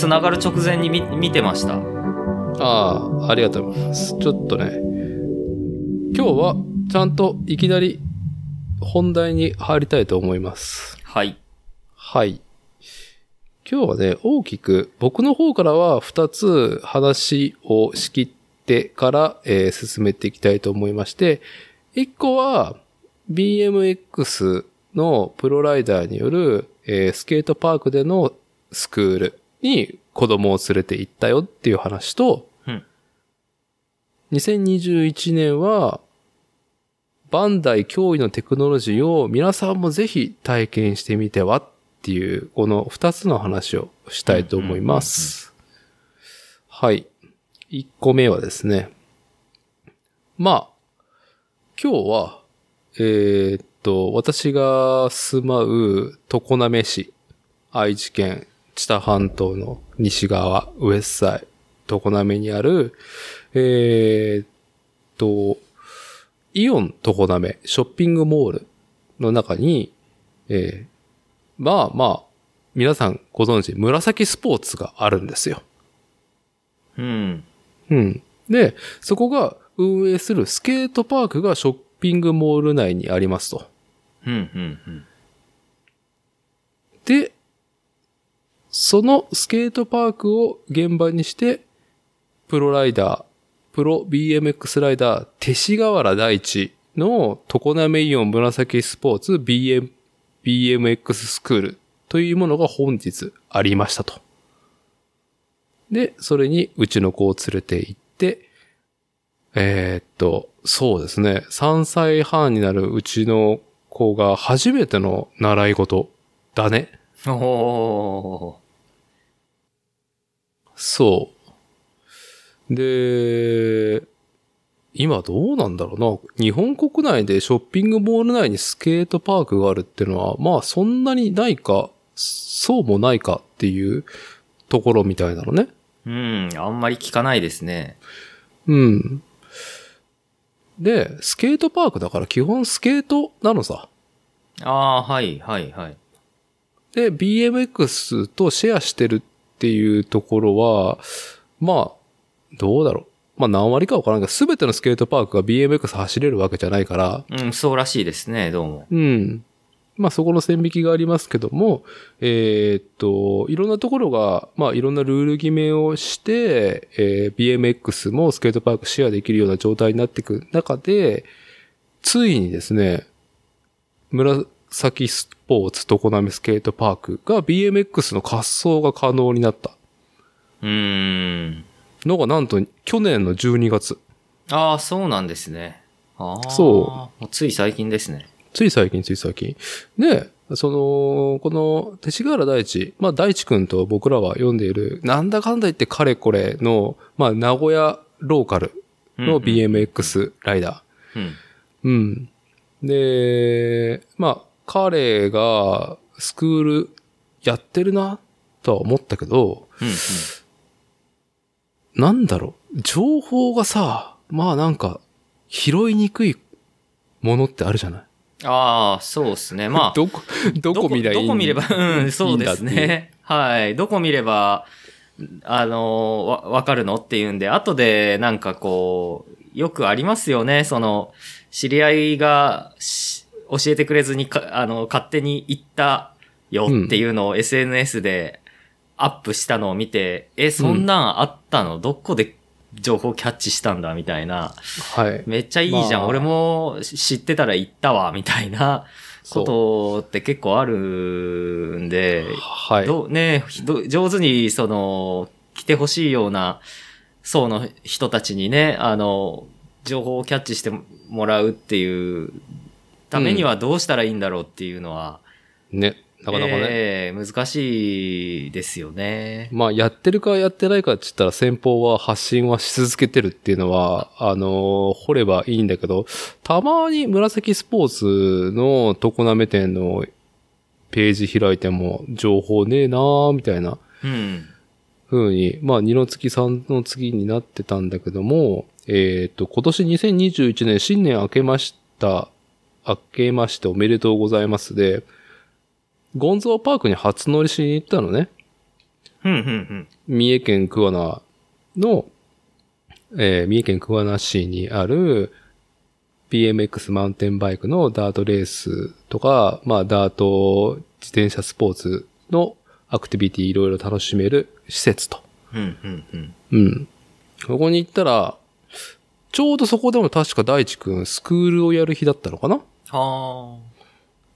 つながる直前に見見てました。ああ、ありがとうございます。ちょっとね、今日はちゃんといきなり本題に入りたいと思います。はい。はい。今日はね、大きく僕の方からは2つ話を仕切ってから、えー進めていきたいと思いまして、1個は BMX のプロライダーによる、えースケートパークでのスクールに子供を連れて行ったよっていう話と、うん2021年はバンダイ脅威のテクノロジーを皆さんもぜひ体験してみてはっていう、この二つの話をしたいと思います。はい。一個目はですね。まあ、今日は、えーっと、私が住まう常滑市、愛知県知多半島の西側、ウエスサイ、常滑にある、えーっと、イオン常滑ショッピングモールの中に、えーまあまあ、皆さんご存知、紫スポーツがあるんですよ。うん。うん。で、そこが運営するスケートパークがショッピングモール内にありますと。うん、うん、うん。で、そのスケートパークを現場にして、プロライダー、プロ BMX ライダー、勅使河原大地の常滑イオン紫スポーツ BM、BMX スクールというものが本日ありましたと。で、それにうちの子を連れて行って、えーっと、そうですね、3歳半になるうちの子が初めての習い事だね。おー。そう。で、今どうなんだろうな。日本国内でショッピングモール内にスケートパークがあるっていうのは、まあそんなにないか、そうもないかっていうところみたいなのね。うん、あんまり聞かないですね。うん。で、スケートパークだから基本スケートなのさ。ああ、はい、はい、はい。で、BMX とシェアしてるっていうところは、まあ、どうだろう。まあ何割かわからんけど、すべてのスケートパークが BMX 走れるわけじゃないから、うん、そうらしいですね、どうも。うん。まあそこの線引きがありますけども、えーっと、いろんなところが、まあいろんなルール決めをして、えー BMX もスケートパークシェアできるような状態になっていく中で、ついにですね、紫スポーツ常滑スケートパークが BMX の滑走が可能になったうーん。のがなんと去年の12月。ああ、そうなんですね。ああ。そうう。つい最近ですね。つい最近、つい最近。で、その、この、勅使河原大地、まあ大地君と僕らは読んでいる、なんだかんだ言って彼これの、まあ名古屋ローカルのうんうん BMX ライダうん。ー。うん。で、まあ彼がスクールやってるな、とは思ったけど、うん、うん。なんだろう、情報がさ、まあなんか、拾いにくいものってあるじゃない？ああ、そうですね。まあ。どこ、どこ見りゃいいんどこ見れば、うん、そうですね。はい。どこ見れば、あの、わ、わかるのっていうんで、後でなんかこう、よくありますよね。その、知り合いがし教えてくれずにか、あの、勝手に行ったよっていうのを SNS でアップしたのを見て、え、そんなんあったの？どこで情報キャッチしたんだみたいな。はい。めっちゃいいじゃん。まあ俺も知ってたら行ったわ、みたいなそうことって結構あるんで、はい。どうねど上手にその、来てほしいような層の人たちにね、あの、情報をキャッチしてもらうっていうためにはどうしたらいいんだろうっていうのは、ね。なかなかね。ええ難しいですよね。まあ、やってるかやってないかって言ったら先方は発信はし続けてるっていうのは、あのー掘ればいいんだけど、たまに紫スポーツの常滑店のページ開いても情報ねえなーみたいなうん。風に、まあ、二の月三の月になってたんだけども、えっ、と、今年2021年新年明けました、明けましておめでとうございますで、ゴンゾーパークに初乗りしに行ったのね。うん、うん、三重県桑名の、えー三重県桑名市にある BMX マウンテンバイクのダートレースとか、まあダート自転車スポーツのアクティビティいろいろ楽しめる施設と。うん。うん、うん、うん。うん。ここに行ったら、ちょうどそこでも確か大地くんスクールをやる日だったのかな？はも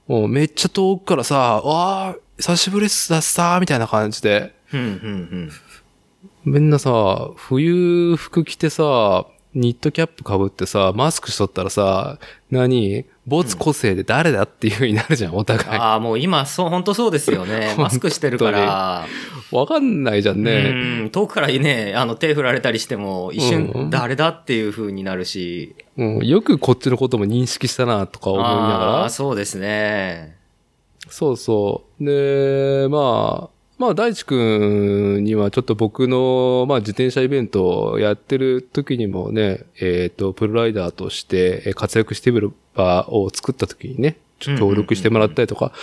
うめっちゃ遠くからさ、わあ、久しぶりっすだっさーみたいな感じで、あ。うん、うん、みんなさ、冬服着てさ、ニットキャップ被ってさ、マスクしとったらさ、何？没個性で誰だっていう風になるじゃん、おうん。互い。ああ、もう今、そう、本当そうですよね。マスクしてるから。わかんないじゃんね。うん。遠くからね、あの、手振られたりしても、一うん瞬、誰だっていう風になるし。うん、よくこっちのことも認識したな、とか思いながらああ、。そうですね。そうそう。で、まあ、まあ、大地くんにはちょっと僕の、まあ、自転車イベントをやってる時にもね、えっ、と、プロライダーとしてえー活躍してみる場を作った時にね、ちょっと協力してもらったりとか、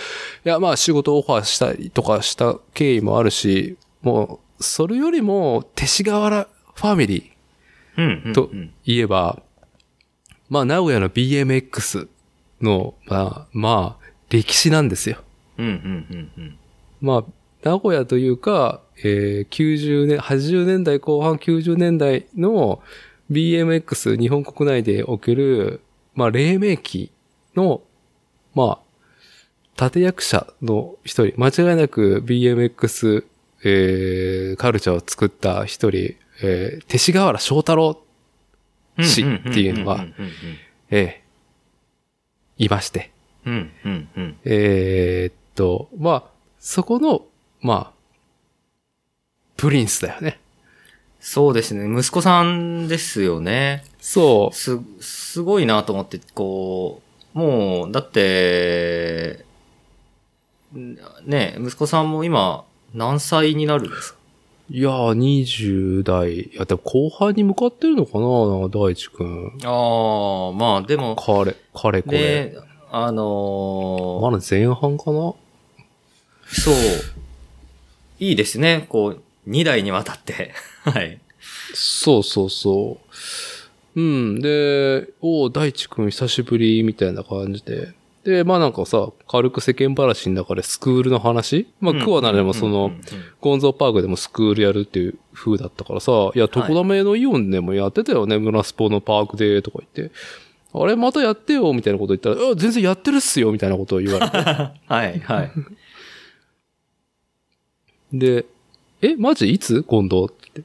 いや、まあ、仕事オファーしたりとかした経緯もあるし、もう、それよりも、勅使河原ファミリー。とうん言えば、まあ、名古屋の BMX の、まあ、まあ、歴史なんですよ。うん、うん、うん、うん。まあ、名古屋というか、えー90年、80年代後半90年代の BMX 日本国内でおける、まあ、黎明期の、まあ、立役者の一人、間違いなく BMX、えーカルチャーを作った一人、えー、勅使河原翔太郎死っていうのがええいまして。うん、うん、うん。えーっと、まあ、そこの、まあ、プリンスだよね。そうですね。息子さんですよね。そす、すごいなと思って、こう、もう、だって、んね、息子さんも今、何歳になるんですか？う。いやー、20代、いや、でも後半に向かってるのかな大地くん。ああ、まあでも、彼、彼これ。で、あのーまだ前半かな？そう、いいですね。こう、2代にわたって。はい。そうそうそう。うん。で、おう大地くん久しぶりみたいな感じで。で、まあなんかさ、軽く世間話の中でスクールの話？まあ、クワナでもその、ゴンゾーパークでもスクールやるっていう風だったからさ、いや、床溜のイオンでもやってたよね、村スポのパークで、とか言って。あれ、またやってよ、みたいなこと言ったら、あ、全然やってるっすよ、みたいなことを言われて。はい、はい。で、え、マジいつ？今度？って。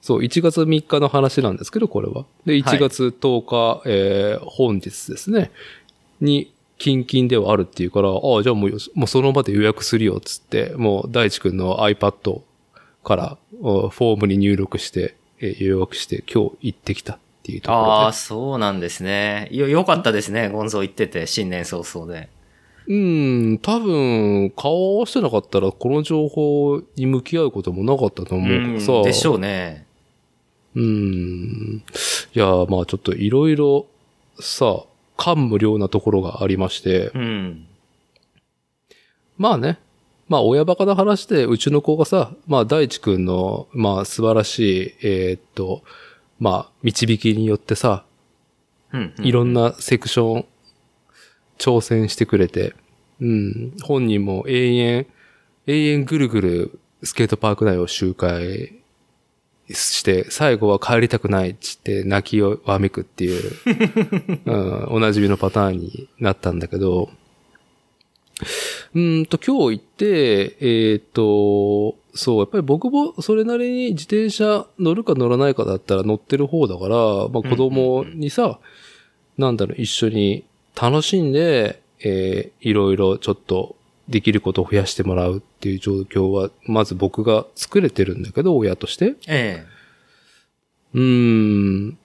そう、1月3日の話なんですけど、これは。で、1月10日、えー本日ですね、に、近々ではあるっていうから、ああ、じゃあもうよ、もうその場で予約するよ、つって、もう大地くんの iPad から、おフォームに入力して、えー予約して、今日行ってきたっていうところで。ああ、そうなんですね。よ、よかったですね。ゴンゾー行ってて、新年早々で。うん、多分、顔を合わせてなかったら、この情報に向き合うこともなかったと思うからさ。うんでしょうね。うーん。いや、まあちょっといろいろさ、感無量なところがありまして、うん。まあね、まあ親バカな話で、うちの子がさ、まあ大地くんの、まあ素晴らしい、えーっと、まあ導きによってさ、うん。いろんなセクション挑戦してくれて、うん、本人も永遠、永遠ぐるぐるスケートパーク内を周回して、最後は帰りたくないっつって泣きをわめくっていう、うん、おなじみのパターンになったんだけど、うーんと、今日行って、えーっと、そう、やっぱり僕もそれなりに自転車乗るか乗らないかだったら乗ってる方だから、まあ子供にさ、なんだろう、一緒に楽しんで、えーいろいろちょっとできることを増やしてもらうっていう状況は、まず僕が作れてるんだけど、親として。えうーん。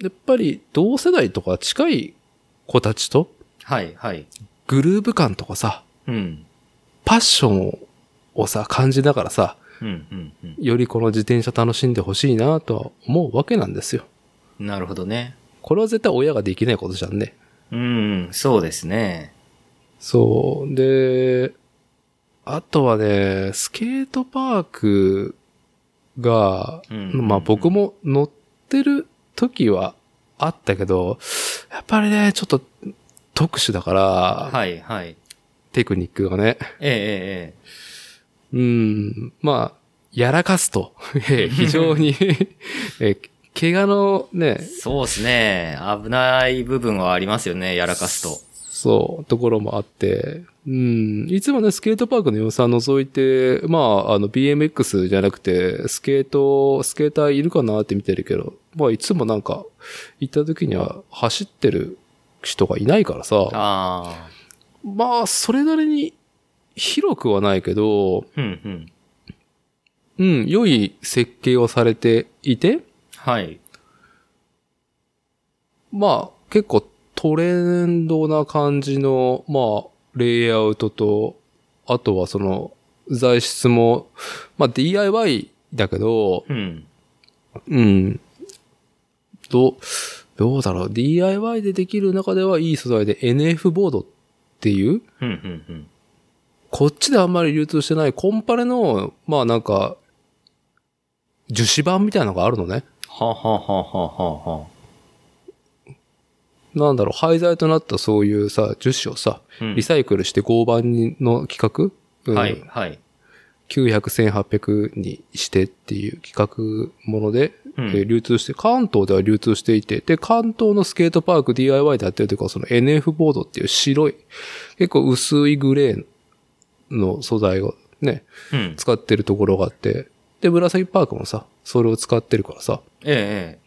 やっぱり同世代とか近い子たちと、えはい、はい。グルーヴ感とかさ、うん。パッションをさ、感じながらさ、うん、うん、うん。よりこの自転車楽しんでほしいなとは思うわけなんですよ。なるほどね。これは絶対親ができないことじゃんね。うん、そうですね。そう。で、あとはね、スケートパークが、うんまあ僕も乗ってる時はあったけど、やっぱりね、ちょっと特殊だから、はい、はい。テクニックがね。えええうん、まあ、やらかすと、ええ非常に、ええ怪我のねえ、そうですね。危ない部分はありますよね、やらかすと。そう、ところもあって、うん、いつもね、スケートパークの様子は覗いて、まあ、あの、BMX じゃなくて、スケート、スケーターいるかなって見てるけど、まあ、いつもなんか、行った時には走ってる人がいないからさ、ああ。まあ、それなりに広くはないけど、うん、うん。うん、良い設計をされていて、はい。まあ、結構トレンドな感じの、まあ、レイアウトと、あとはその、材質も、まあ DIY だけど、うん。うん。どう、どうだろう。DIY でできる中ではいい素材で NF ボードっていう、うん、うん、うん。こっちであんまり流通してないコンパレの、まあなんか、樹脂板みたいなのがあるのね。ははははははなんだろう、廃材となったそういうさ、樹脂をさ、うん。リサイクルして合板の企画、うん。はい、はい。900、1800にしてっていう企画もので、うん。えー流通して、関東では流通していて、で、関東のスケートパーク DIY でやってるというか、その NF ボードっていう白い、結構薄いグレーの素材をね、うん。使ってるところがあって、で、紫パークもさ、それを使ってるからさ、えええ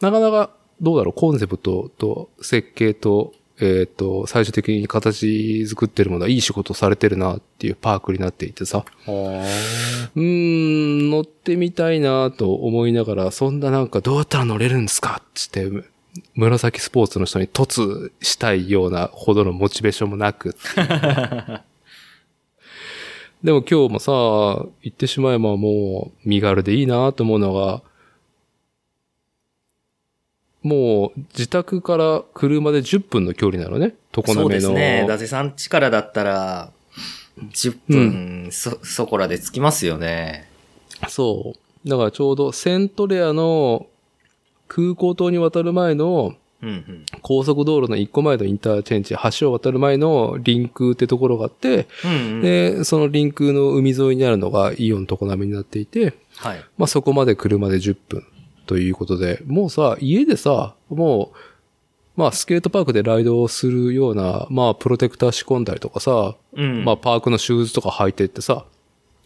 なかなか、どうだろう、コンセプトと設計と、えっ、と、最終的に形作ってるものはいい仕事されてるなっていうパークになっていてさ、うーん、乗ってみたいなと思いながら、そんななんかどうやったら乗れるんですかつって、紫スポーツの人に突したいようなほどのモチベーションもなく。でも今日もさ、行ってしまえばもう身軽でいいなと思うのが、もう自宅から車で10分の距離なのね。常そう滑の。ですね。伊達さん家からだったら、10分、そ、そこらで着きますよね。そう。だからちょうどセントレアの空港島に渡る前のうんうん。高速道路の一個前のインターチェンジ、橋を渡る前の臨空ってところがあって、うんうん。で、その臨空の海沿いにあるのがイオン常滑になっていて、はい。まあそこまで車で10分ということで、もうさ、家でさ、もう、まあスケートパークでライドをするような、まあプロテクター仕込んだりとかさ、うん。まあパークのシューズとか履いてってさ、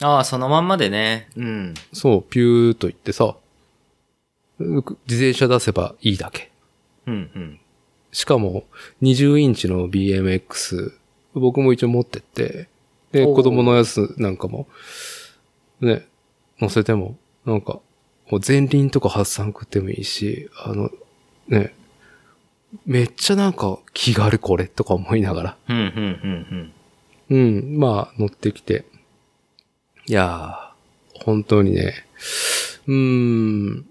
ああ、そのまんまでね。うん。そう、ピューっと行ってさ、う自転車出せばいいだけ。うんうん。しかも、20インチの BMX、僕も一応持ってって、で、子供のやつなんかも、ね、乗せても、なんか、もう前輪とか発散食ってもいいし、あの、ね、めっちゃなんか気軽これとか思いながら、うんうんうん。うん、まあ乗ってきて、いやー、本当にね、うーん、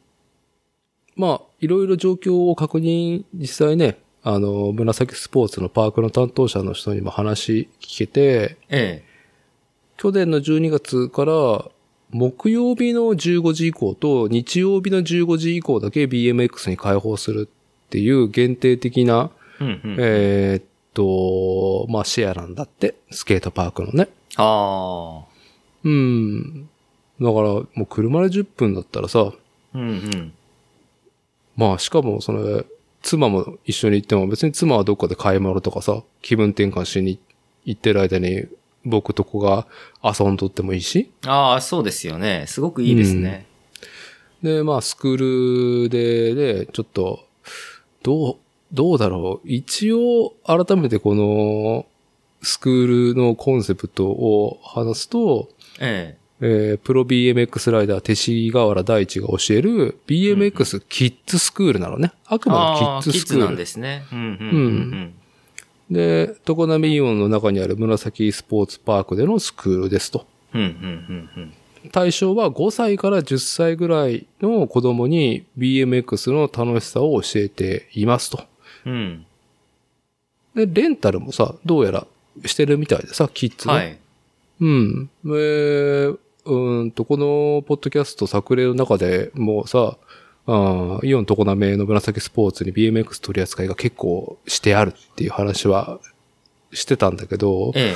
まあ、いろいろ状況を確認、実際ね、あの、紫スポーツのパークの担当者の人にも話聞けて、え去年の12月から、木曜日の15時以降と日曜日の15時以降だけ BMX に開放するっていう限定的な、え。うんうん。えーっと、まあシェアなんだって、スケートパークのね。ああ。うん。だから、もう車で10分だったらさ、うんうん。まあしかもそれ、妻も一緒に行っても別に妻はどっかで買い物とかさ、気分転換しに行ってる間に僕とこが遊んどってもいいし。ああ、そうですよね。すごくいいですね。で、まあスクールで、で、ちょっと、どう、どうだろう。一応、改めてこの、スクールのコンセプトを話すと、ええープロ BMX ライダー、勅使河原大地が教える BMX キッズスクールなのね。あくえ。までキッズキッズなんスクール。ですね。うんうんうんで、常滑イオンの中にある紫スポーツパークでのスクールですと。うん。うんうんうん対象は5歳から10歳ぐらいの子供に BMX の楽しさを教えていますと。うん。うん。で、レンタルもさ、どうやらしてるみたいでさ、キッズの。はい。うん。えー、うーんと、このポッドキャスト作例の中でもうさ、イオン常滑の紫スポーツに BMX 取り扱いが結構してあるっていう話はしてたんだけど、え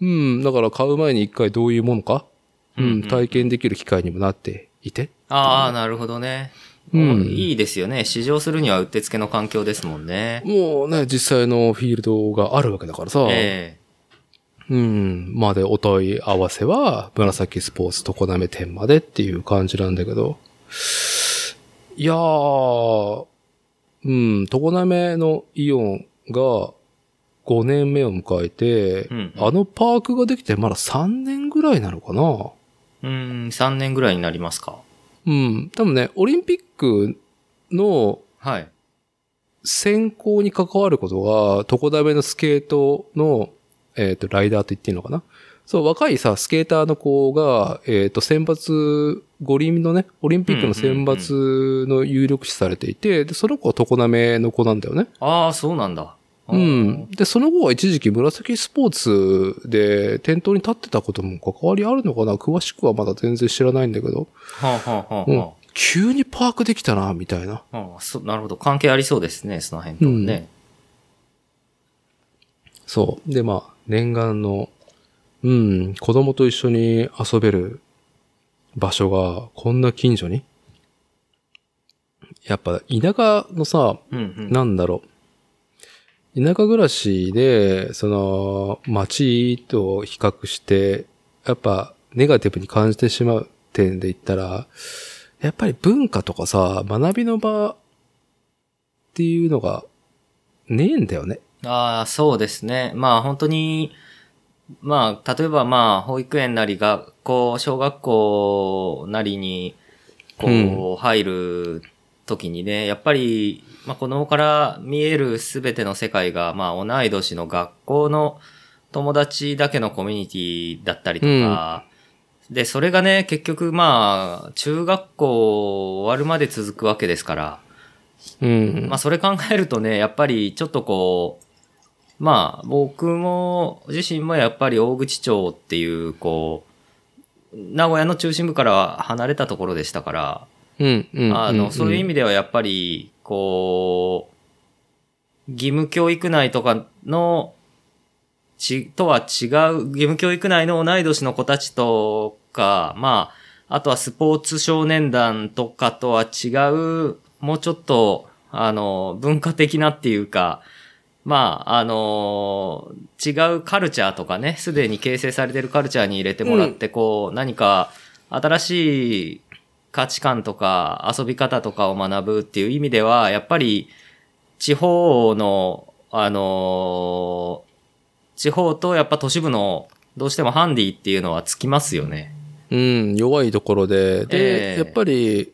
うん、だから買う前に一回どういうものか、ううんうんん、体験できる機会にもなっていて。ああ、なるほどね。うんいいですよね。試乗するにはうってつけの環境ですもんね。もうね、実際のフィールドがあるわけだからさ、えうん、までお問い合わせは、紫スポーツ常滑店までっていう感じなんだけど、いやー、うん、常滑のイオンが5年目を迎えて、うんうんあのパークができてまだ3年ぐらいなのかなえうん、3年ぐらいになりますか。うん。多分ね、オリンピックのはい。選考に関わることが、常滑のスケートの、えっ、と、ライダーと言っていいのかな？そう、若いさ、スケーターの子が、えっ、と、選抜、五輪のね、オリンピックの選抜の有力視されていて、で、その子は常滑の子なんだよね。ああ、そうなんだ。うん。で、その後は一時期紫スポーツで店頭に立ってたことも関わりあるのかな？詳しくはまだ全然知らないんだけど、はあ、はあはあうんは急にパークできたな、みたいな。あはあそなるほど。関係ありそうですね、その辺ともね。そう。で、まあ、念願の、うん、子供と一緒に遊べる場所がこんな近所にやっぱ田舎のさ、うんうん。なんだろう。田舎暮らしで、その、街と比較して、やっぱネガティブに感じてしまう点で言ったら、やっぱり文化とかさ、学びの場っていうのがねえんだよね。ああ、そうですね。まあ本当に、まあ、例えばまあ、保育園なり学校、小学校なりに、こう、入る時にね、やっぱり、まあ子供から見えるすべての世界が、まあ同い年の学校の友達だけのコミュニティだったりとか、で、それがね、結局まあ、中学校終わるまで続くわけですから、うん。まあそれ考えるとね、やっぱりちょっとこう、まあ僕も自身もやっぱり大口町っていうこう、名古屋の中心部からは離れたところでしたから、うん、うん。あの、そういう意味。味ではやっぱり、こう、義務教育内とかの、ち、とは違う、義務教育内の同い年の子たちとか、まあ、あとはスポーツ少年団とかとは違う、もうちょっと、あの、文化的なっていうか、まあ、あの違うカルチャーとかね、すでに形成されてるカルチャーに入れてもらって、こう、何か新しい価値観とか遊び方とかを学ぶっていう意味では、やっぱり地方の、あの地方とやっぱ都市部のどうしてもハンディっていうのはつきますよね。うん、弱いところで、で、ええ。やっぱり、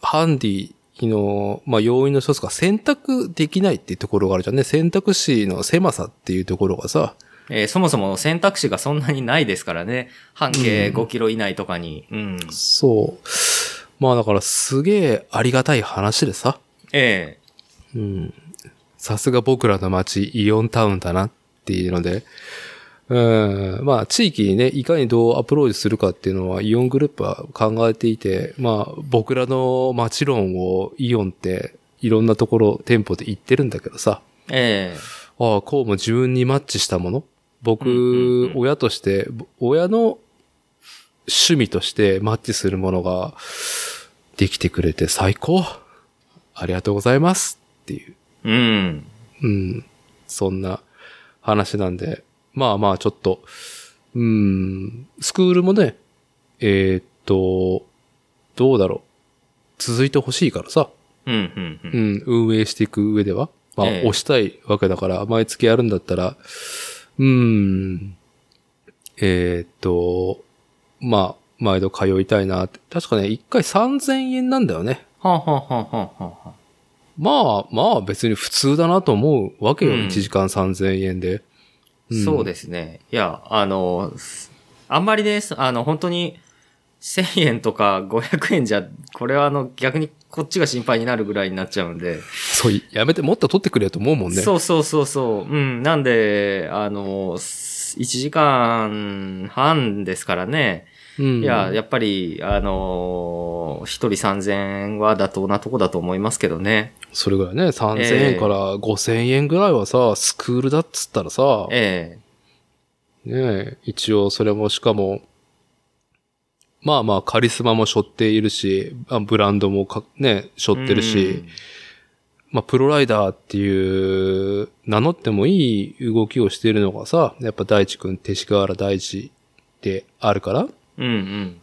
ハンディの、まあ、要因の一つが選択できないっていうところがあるじゃんね。選択肢の狭さっていうところがさ、えーそもそも選択肢がそんなにないですからね。半径うん5キロ以内とかに。うん。そう。まあだからすげえありがたい話でさ、えうん。さすが僕らの街、イオンタウンだなっていうので、うん。まあ、地域にね、いかにどうアプローチするかっていうのは、イオングループは考えていて、まあ、僕らの街論をイオンって、いろんなところ、店舗で言ってるんだけどさ、ええああ、こうも自分にマッチしたもの僕、親として、ぼ親の趣味としてマッチするものができてくれて最高ありがとうございますっていう。えうん。うん。そんな話なんで。まあまあちょっと、うん、スクールもね、えーっと、どうだろう。続いてほしいからさ。うん、うん、う。うんん、運営していく上では。まあ、ええ押したいわけだから、毎月やるんだったら、うん、えーっと、まあ、毎度通いたいなって。確かね、1回3000円なんだよね。はあ、はあはあはあはあはあ、まあ、まあ別に普通だなと思うわけよ。うん1時間3000円で。んそうですね。いや、あの、あんまりね、あの、本当に、1000円とか500円じゃ、これはあの、逆にこっちが心配になるぐらいになっちゃうんで。そう、やめて、もっと取ってくれよと思うもんね。そうそうそうそう。うん。なんで、あの、1時間半ですからね。うん。いや、やっぱり、あのー、1人3000円は妥当なとこだと思いますけどね。それぐらいね、3000円から5000円ぐらいはさ、スクールだっつったらさ、えねえ、一応それもしかも、まあまあカリスマも背負っているし、あブランドもかね、背え負ってるし、まあプロライダーっていう名乗ってもいい動きをしているのがさ、やっぱ大地くん、勅使河原大地であるから、うん。うん。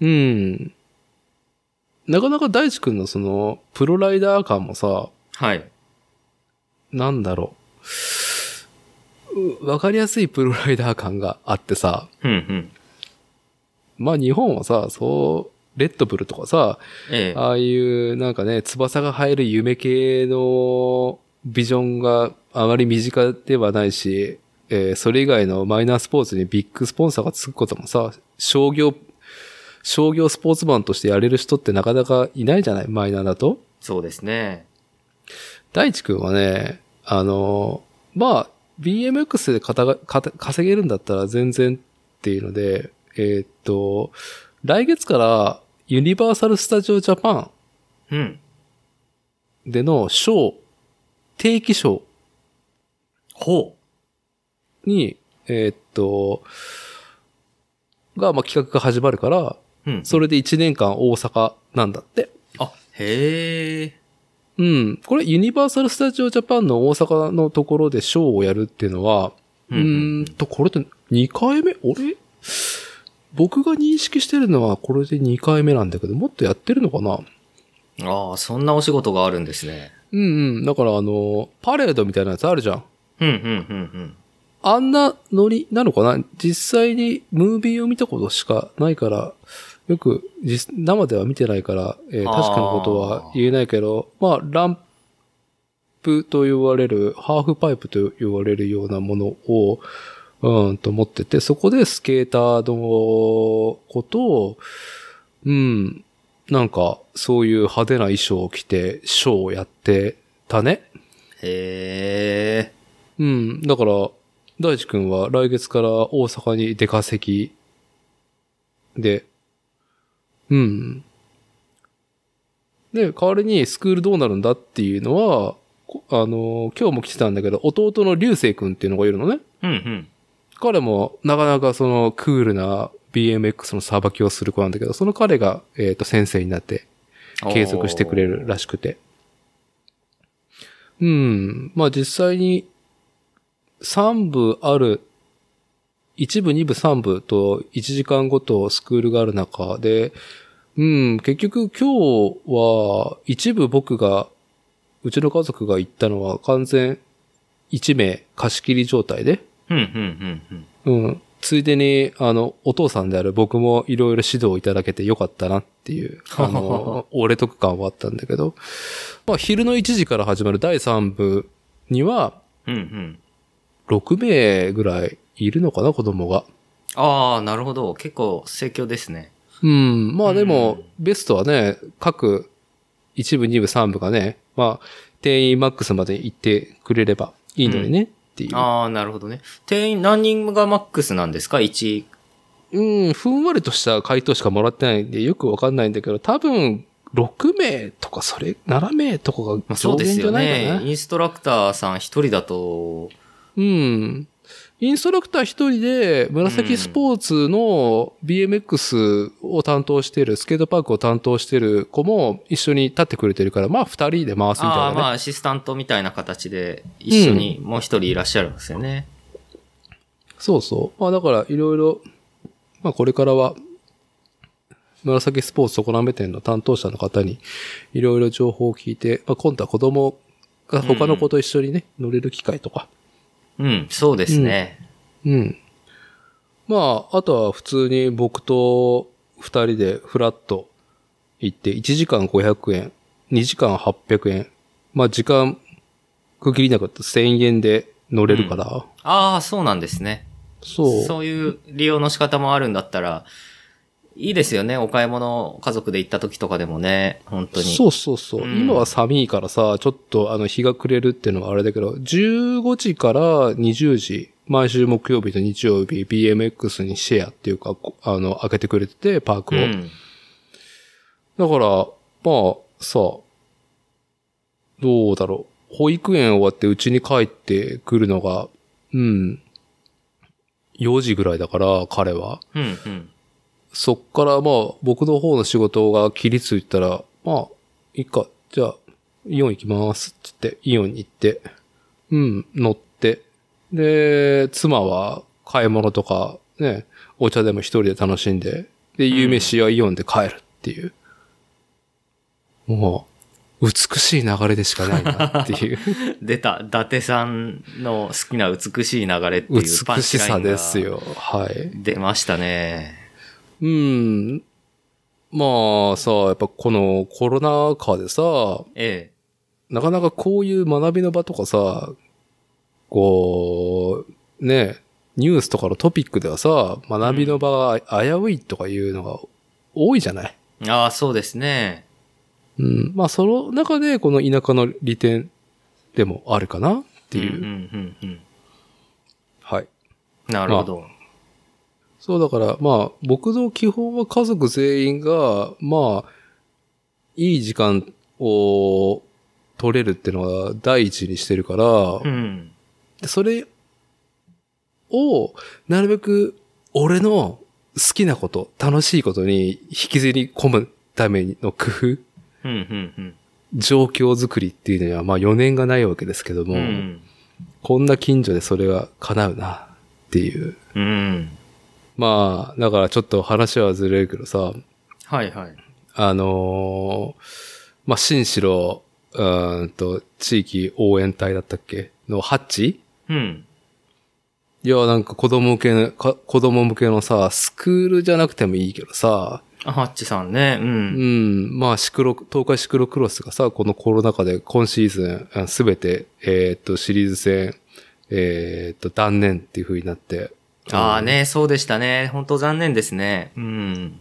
うん。なかなか大地くんのその、プロライダー感もさ、はい。なんだろう。うわかりやすいプロライダー感があってさ、うんうん。まあ日本はさ、そう、レッドブルとかさ、ええああいうなんかね、翼が生える夢系のビジョンがあまり身近ではないし、えーそれ以外のマイナースポーツにビッグスポンサーがつくこともさ、商業、商業スポーツマンとしてやれる人ってなかなかいないじゃない？マイナーだと。そうですね。大地くんはね、あの、まあ、BMX でかたがかた稼げるんだったら全然っていうので、えーっと、来月からユニバーサル・スタジオ・ジャパうん。ンでのショー、定期ショほーに、えーっと、が、まあ、企画が始まるから、う。うん。それで1年間大阪なんだって。あ、へえ。うん。これユニバーサル・スタジオ・ジャパンの大阪のところでショーをやるっていうのは、ううんうんーんと、これって2回目？俺僕が認識してるのはこれで2回目なんだけど、もっとやってるのかな？ああ、そんなお仕事があるんですね。うんうん。だからあの、パレードみたいなやつあるじゃん。うん、うん、うん、あんなノリなのかな？実際にムービーを見たことしかないから、よく実生では見てないから、えー確かなことは言えないけど、まあ、ランプと言われる、ハーフパイプと言われるようなものを、うんと持ってて、そこでスケーターのことを、うん、なんか、そういう派手な衣装を着て、ショーをやってたね。へえ。うん。だから、大地くんは来月から大阪に出稼ぎで、うん。で、代わりにスクールどうなるんだっていうのは、こあの、今日も来てたんだけど、弟の流星くんっていうのがいるのね。うん、うん。彼もなかなかそのクールな BMX のさばきをする子なんだけど、その彼が、えっ、と、先生になって継続してくれるらしくて。うん。まあ実際に3部ある、1部、2部、3部と1時間ごとスクールがある中で、うん、結局今日は一部僕が、うちの家族が行ったのは完全1名貸し切り状態で、うん、うん、うん、うん。ついでに、あの、お父さんである僕もいろいろ指導いただけてよかったなっていう、あの、俺得感はあったんだけど、まあ、昼の1時から始まる第3部には、うん。うん、うん。6名ぐらいいるのかな、子供が。ああ、なるほど。結構盛況ですね。うん。まあでもうん、ベストはね、各1部、2部、3部がね、まあ、定員マックスまで行ってくれればいいのにね、っていう。ああ、なるほどね。定員何人がマックスなんですか ?1。うん、ふんわりとした回答しかもらってないんで、よくわかんないんだけど、多分、6名とか、それ、7名とかがまあ、そう上限じですよゃないかな。ね。インストラクターさん一人だと、うん。インストラクター一人で、紫スポーツの BMX を担当してる、スケートパークを担当してる子も一緒に立ってくれてるから、まあ二人で回すみたいああ、なね。まあ、アシスタントみたいな形で一緒にもう一人いらっしゃるんですよね。そうそう。まあだから、いろいろ、まあこれからは、紫スポーツ常滑店の担当者の方に、いろいろ情報を聞いて、まあ今度は子供が他の子と一緒にね、乗れる機会とか。うん、そうですね。うん。まあ、あとは普通に僕と二人でフラッと行って、1時間500円、2時間800円。まあ時間区切りなかったら1000円で乗れるから、ああ、そうなんですね。そう。そういう利用の仕方もあるんだったら、いいですよね。お買い物家族で行った時とかでもね、本当に。そうそうそう。うん今は寒いからさ、ちょっとあの日が暮れるっていうのはあれだけど、15時から20時毎週木曜日と日曜日 BMX にシェアっていうか、こあの、開けてくれてて、パークを。うん。だから、まあ、さ、どうだろう。保育園終わって家に帰ってくるのが、うん、4時ぐらいだから、彼は。うん。うん。そっからまあ、僕の方の仕事が切りついたら、まあ、いいか、じゃあ、イオン行きますって言って、イオンに行って、うん、乗って、で、妻は買い物とか、ね、お茶でも一人で楽しんで、で、夕飯はイオンで帰るっていう。もう、美しい流れでしかないなっていう。出た、伊達さんの好きな美しい流れっていうパン美しさチラインがですよ。はい。出ましたね。うん。まあさ、やっぱこのコロナ禍でさ、えなかなかこういう学びの場とかさ、こう、ね、ニュースとかのトピックではさ、学びの場が危ういとかいうのが多いじゃない？え。ああ、そうですね。うん。まあその中でこの田舎の利点でもあるかなっていう。うん、うん、うん、はい。うん。なるほど。そうだから、まあ、僕の基本は家族全員が、まあ、いい時間を取れるっていうのは第一にしてるから、うん。でそれを、なるべく俺の好きなこと、楽しいことに引きずり込むための工夫、うん、うん、うん。状況づくりっていうのには、まあ余念がないわけですけども、うん。こんな近所でそれが叶うなっていう。うん。まあ、だからちょっと話はずれるけどさ、はい、はい。あのーまあ、新城、うーんと、地域応援隊だったっけ？のハッチ？うん。いや、なんか子供向けの、か子供向けのさ、スクールじゃなくてもいいけどさ、あハッチさんね。う。うんん、まあ、シクロ、東海シクロクロスがさ、このコロナ禍で今シーズン、すべて、えーっと、シリーズ戦、えーっと、断念っていう風になって。ああね、そうでしたね。本当残念ですね。うん。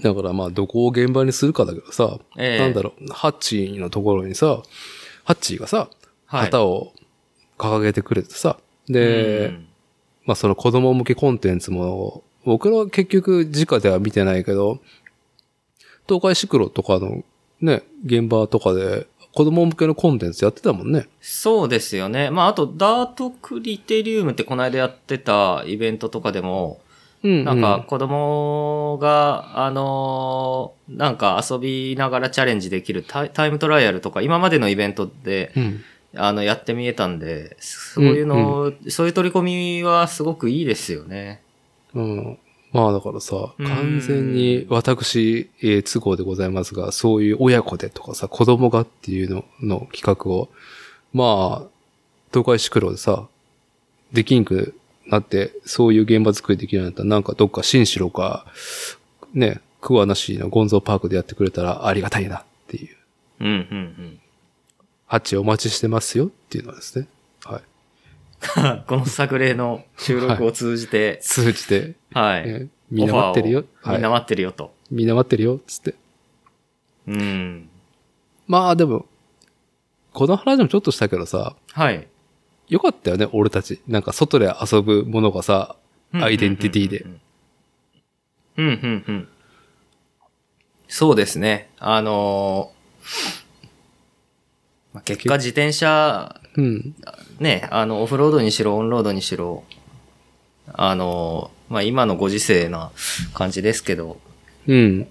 だからまあ、どこを現場にするかだけどさ、ええなんだろう、ハッチーのところにさ、ハッチーがさ、はい。旗を掲げてくれてさ、で、うんまあその子供向けコンテンツも、僕らは結局直では見てないけど、東海シクロとかのね、現場とかで子供向けのコンテンツやってたもんね。そうですよね。まあ、あと、ダートクリテリウムってこの間やってたイベントとかでも、うん、なんか子供が、あのーなんか遊びながらチャレンジできるタイムトライアルとか、今までのイベントで、うん、あの、やってみえたんで、そういうの、そういう取り込みはすごくいいですよね。うん。まあだからさ、うん完全に私、えー都合でございますが、そういう親子でとかさ、子供がっていうのの企画を、まあ、東海シクロでさ、できんくなって、そういう現場作りできるようになったら、なんかどっか新城か、ね、桑名市のゴンゾーパークでやってくれたらありがたいなっていう。うん、うん、うん。ハッチお待ちしてますよっていうのはですね。はい。この作例の収録を通じて、通じて、はい。えーみんな待ってるよみんなはい。待ってるよと。みんな待ってるよ、つって。うん。まあでも、この話もちょっとしたけどさ、はい。よかったよね、俺たち。なんか外で遊ぶものがさ、アイデンティティで。うん、うん、うん。そうですね。あのーまあ結果自転車、うん。ね、あの、オフロードにしろ、オンロードにしろ、あのーまあ今のご時世な感じですけど、うん。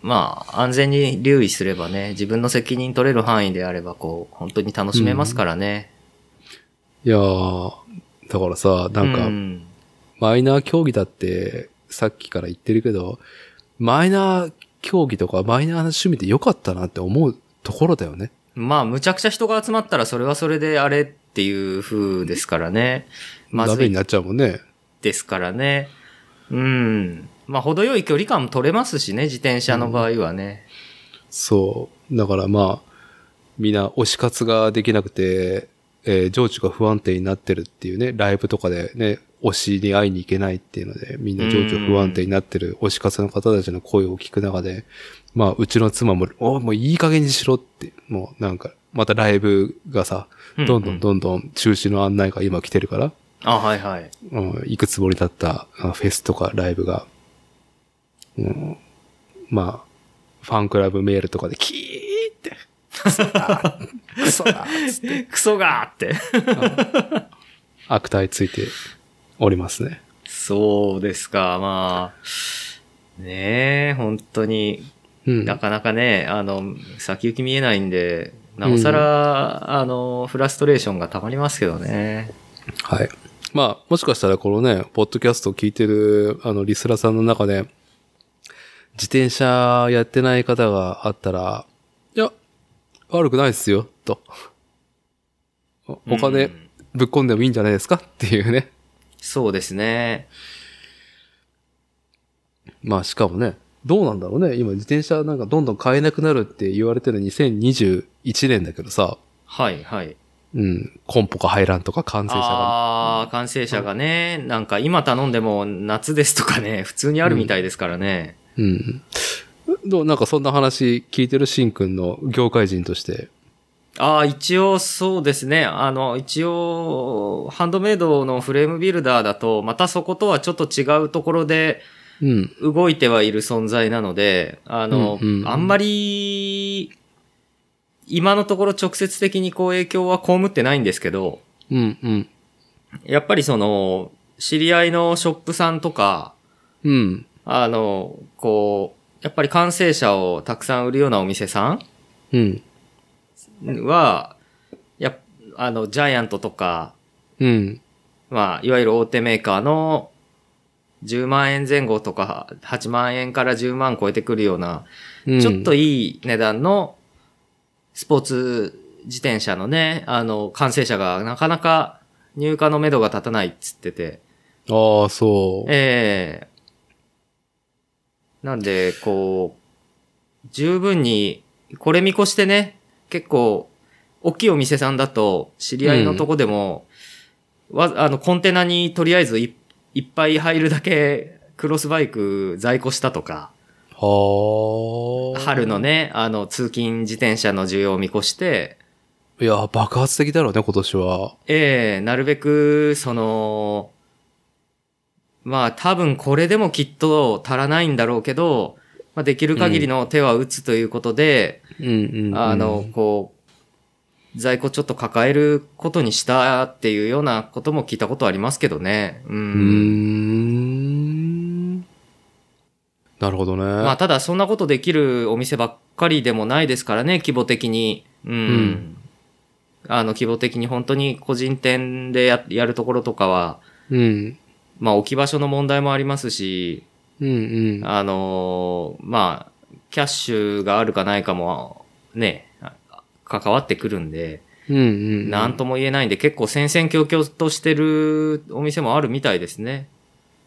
まあ安全に留意すればね、自分の責任取れる範囲であれば、こう、本当に楽しめますからね。いやー、だからさ、なんか、うんマイナー競技だって、さっきから言ってるけど、マイナー競技とかマイナーな趣味でよかったなって思うところだよね。まあ、むちゃくちゃ人が集まったら、それはそれであれっていう風ですからね。まずいになっちゃうもんね。ですからね。うん。まあ、程よい距離感も取れますしね、自転車の場合はね。そう。だからまあ、みんな推し活ができなくて、えー情緒が不安定になってるっていうね、ライブとかでね、推しに会いに行けないっていうので、みんな情緒不安定になってる推し活の方たちの声を聞く中で、まあ、うちの妻も、おもういい加減にしろって、もうなんか、またライブがさ、うんどんどんどんどん中止の案内が今来てるから、あ、はいはい。うん、いくつもりだったあフェスとかライブが、うん、まあ、ファンクラブメールとかでキーって、クソだクソだつって クソがーって。悪態ついておりますね。そうですか、まあ。ねえ、本当に、うん。なかなかね、あの、先行き見えないんで、なおさら、あの、フラストレーションが溜まりますけどね。はい。まあ、もしかしたらこのね、ポッドキャストを聞いてる、あの、リスラーさんの中で、自転車やってない方があったら、いや、悪くないですよ、と。おお金うんぶっ込んでもいいんじゃないですか？っていうね。そうですね。まあ、しかもね、どうなんだろうね。今自転車なんかどんどん買えなくなるって言われてる2021年だけどさ、はい、はい。うん、コンポが入らんとか完成車が。ああ、完成車がね、なんか今頼んでも夏ですとかね、普通にあるみたいですからね。うん。どうなんかそんな話聞いてるシンくんの業界人として。ああ、一応そうですね。あの、一応、ハンドメイドのフレームビルダーだと、またそことはちょっと違うところでうん。動いてはいる存在なので、あの、うんうんあんまり、今のところ直接的にこう影響は被ってないんですけど、うん、うん。やっぱりその、知り合いのショップさんとか、うん。あの、こう、やっぱり完成車をたくさん売るようなお店さうん。んは、やっあの、ジャイアントとか、うん。まあ、いわゆる大手メーカーの10万円前後とか8万円から10万超えてくるような、うん。ちょっといい値段のスポーツ自転車のね、あの、完成車がなかなか入荷の目処が立たないっつってて、ああ、そう。ええ。なんで、こう、十分に、これ見越してね、結構、大きいお店さんだと、知り合いのとこでも、わ、あの、コンテナにとりあえずいいっぱい入るだけ、クロスバイク在庫したとか、はあ。春のね、あの、通勤自転車の需要を見越して、いや、爆発的だろうね、今年は。ええなるべく、その、まあ多分これでもきっと足らないんだろうけど、まあできる限りの手は打つということで、うん。あの、こう、在庫ちょっと抱えることにしたっていうようなことも聞いたことありますけどね。う。うんーん。なるほどね。まあただそんなことできるお店ばっかりでもないですからね、規模的に。うん。うんあの、規模的に本当に個人店でややるところとかは、うん。まあ置き場所の問題もありますし、うんうん。あのーまあ、キャッシュがあるかないかも、ね、あ関わってくるんで、うんうん。なんとも言えないんで、結構戦々恐々としてるお店もあるみたいですね。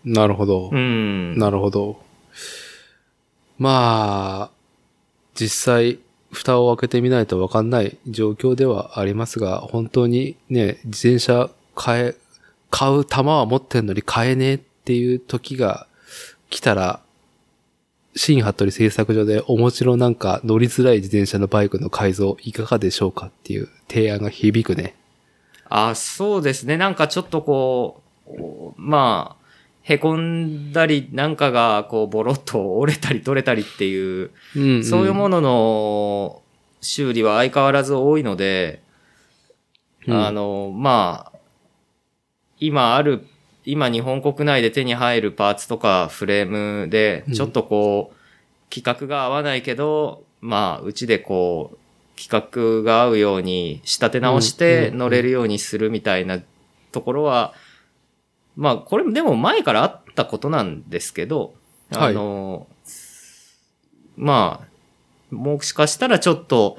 なるほど。うん。なるほど。まあ、実際、蓋を開けてみないとわかんない状況ではありますが、本当にね、自転車買え、買う玉は持ってんのに買えねえっていう時が来たら、新服部製作所でお持ちのなんか乗りづらい自転車のバイクの改造いかがでしょうかっていう提案が響くね。あ、そうですね。なんかちょっとこう、まあ、へこんだり、なんかがこう、ボロッと折れたり取れたりっていう、うん、うん。そういうものの修理は相変わらず多いので、うんあの、まあ、今ある、今日本国内で手に入るパーツとかフレームでうん、ちょっとこう、規格が合わないけど、まあ、うちでこう、規格が合うように仕立て直してうん乗れるようにするみたいなところは、まあ、これでも前からあったことなんですけど、あの、まあ、もしかしたらちょっと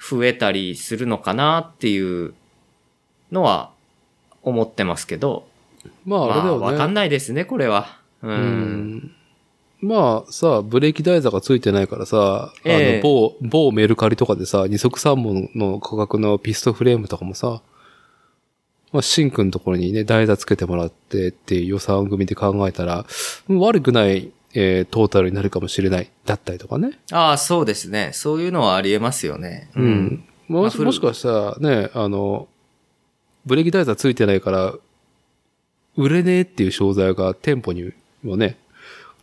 増えたりするのかなっていうのは思ってますけど、まあ、あれだまあ、よね。わかんないですね、これは。う。うんんまあさ、ブレーキ台座がついてないからさ、ええあの、某、某メルカリとかでさ、二足三本の価格のピストフレームとかもさ、まあ、シンくんのところにね、代打つけてもらってっていう予算組で考えたら、悪くない、えートータルになるかもしれない、だったりとかね。ああ、そうですね。そういうのはありえますよね。うん。もしまあもしかしたらね、あの、ブレーキ台座ついてないから、売れねえっていう商材が店舗にもね、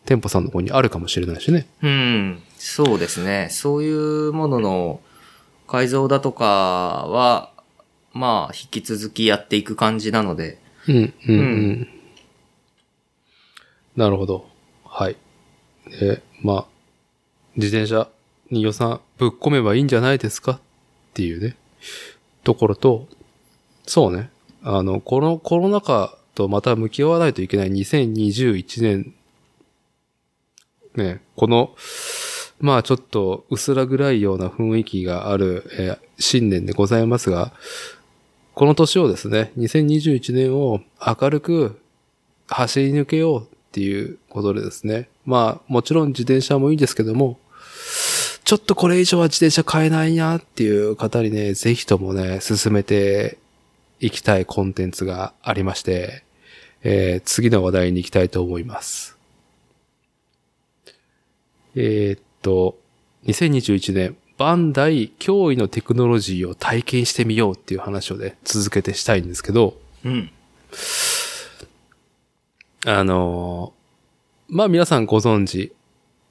店舗さんの方にあるかもしれないしね。うん。そうですね。そういうものの改造だとかは、まあ、引き続きやっていく感じなので。うん、うん、う。うんなるほど。はい。で、まあ、自転車に予算ぶっ込めばいいんじゃないですかっていうね、ところと、そうね、あの、このコロナ禍とまた向き合わないといけない2021年、ね、この、まあちょっと薄らぐらいような雰囲気がある、えー新年でございますが、この年をですね、2021年を明るく走り抜けようっていうことでですね。まあ、もちろん自転車もいいんですけども、ちょっとこれ以上は自転車買えないなっていう方にね、ぜひともね、進めていきたいコンテンツがありまして、えー次の話題に行きたいと思います。えーっと、2021年、バンダイ驚異のテクノロジーを体験してみようっていう話をね、続けてしたいんですけど、うん。あのーまあ皆さんご存知、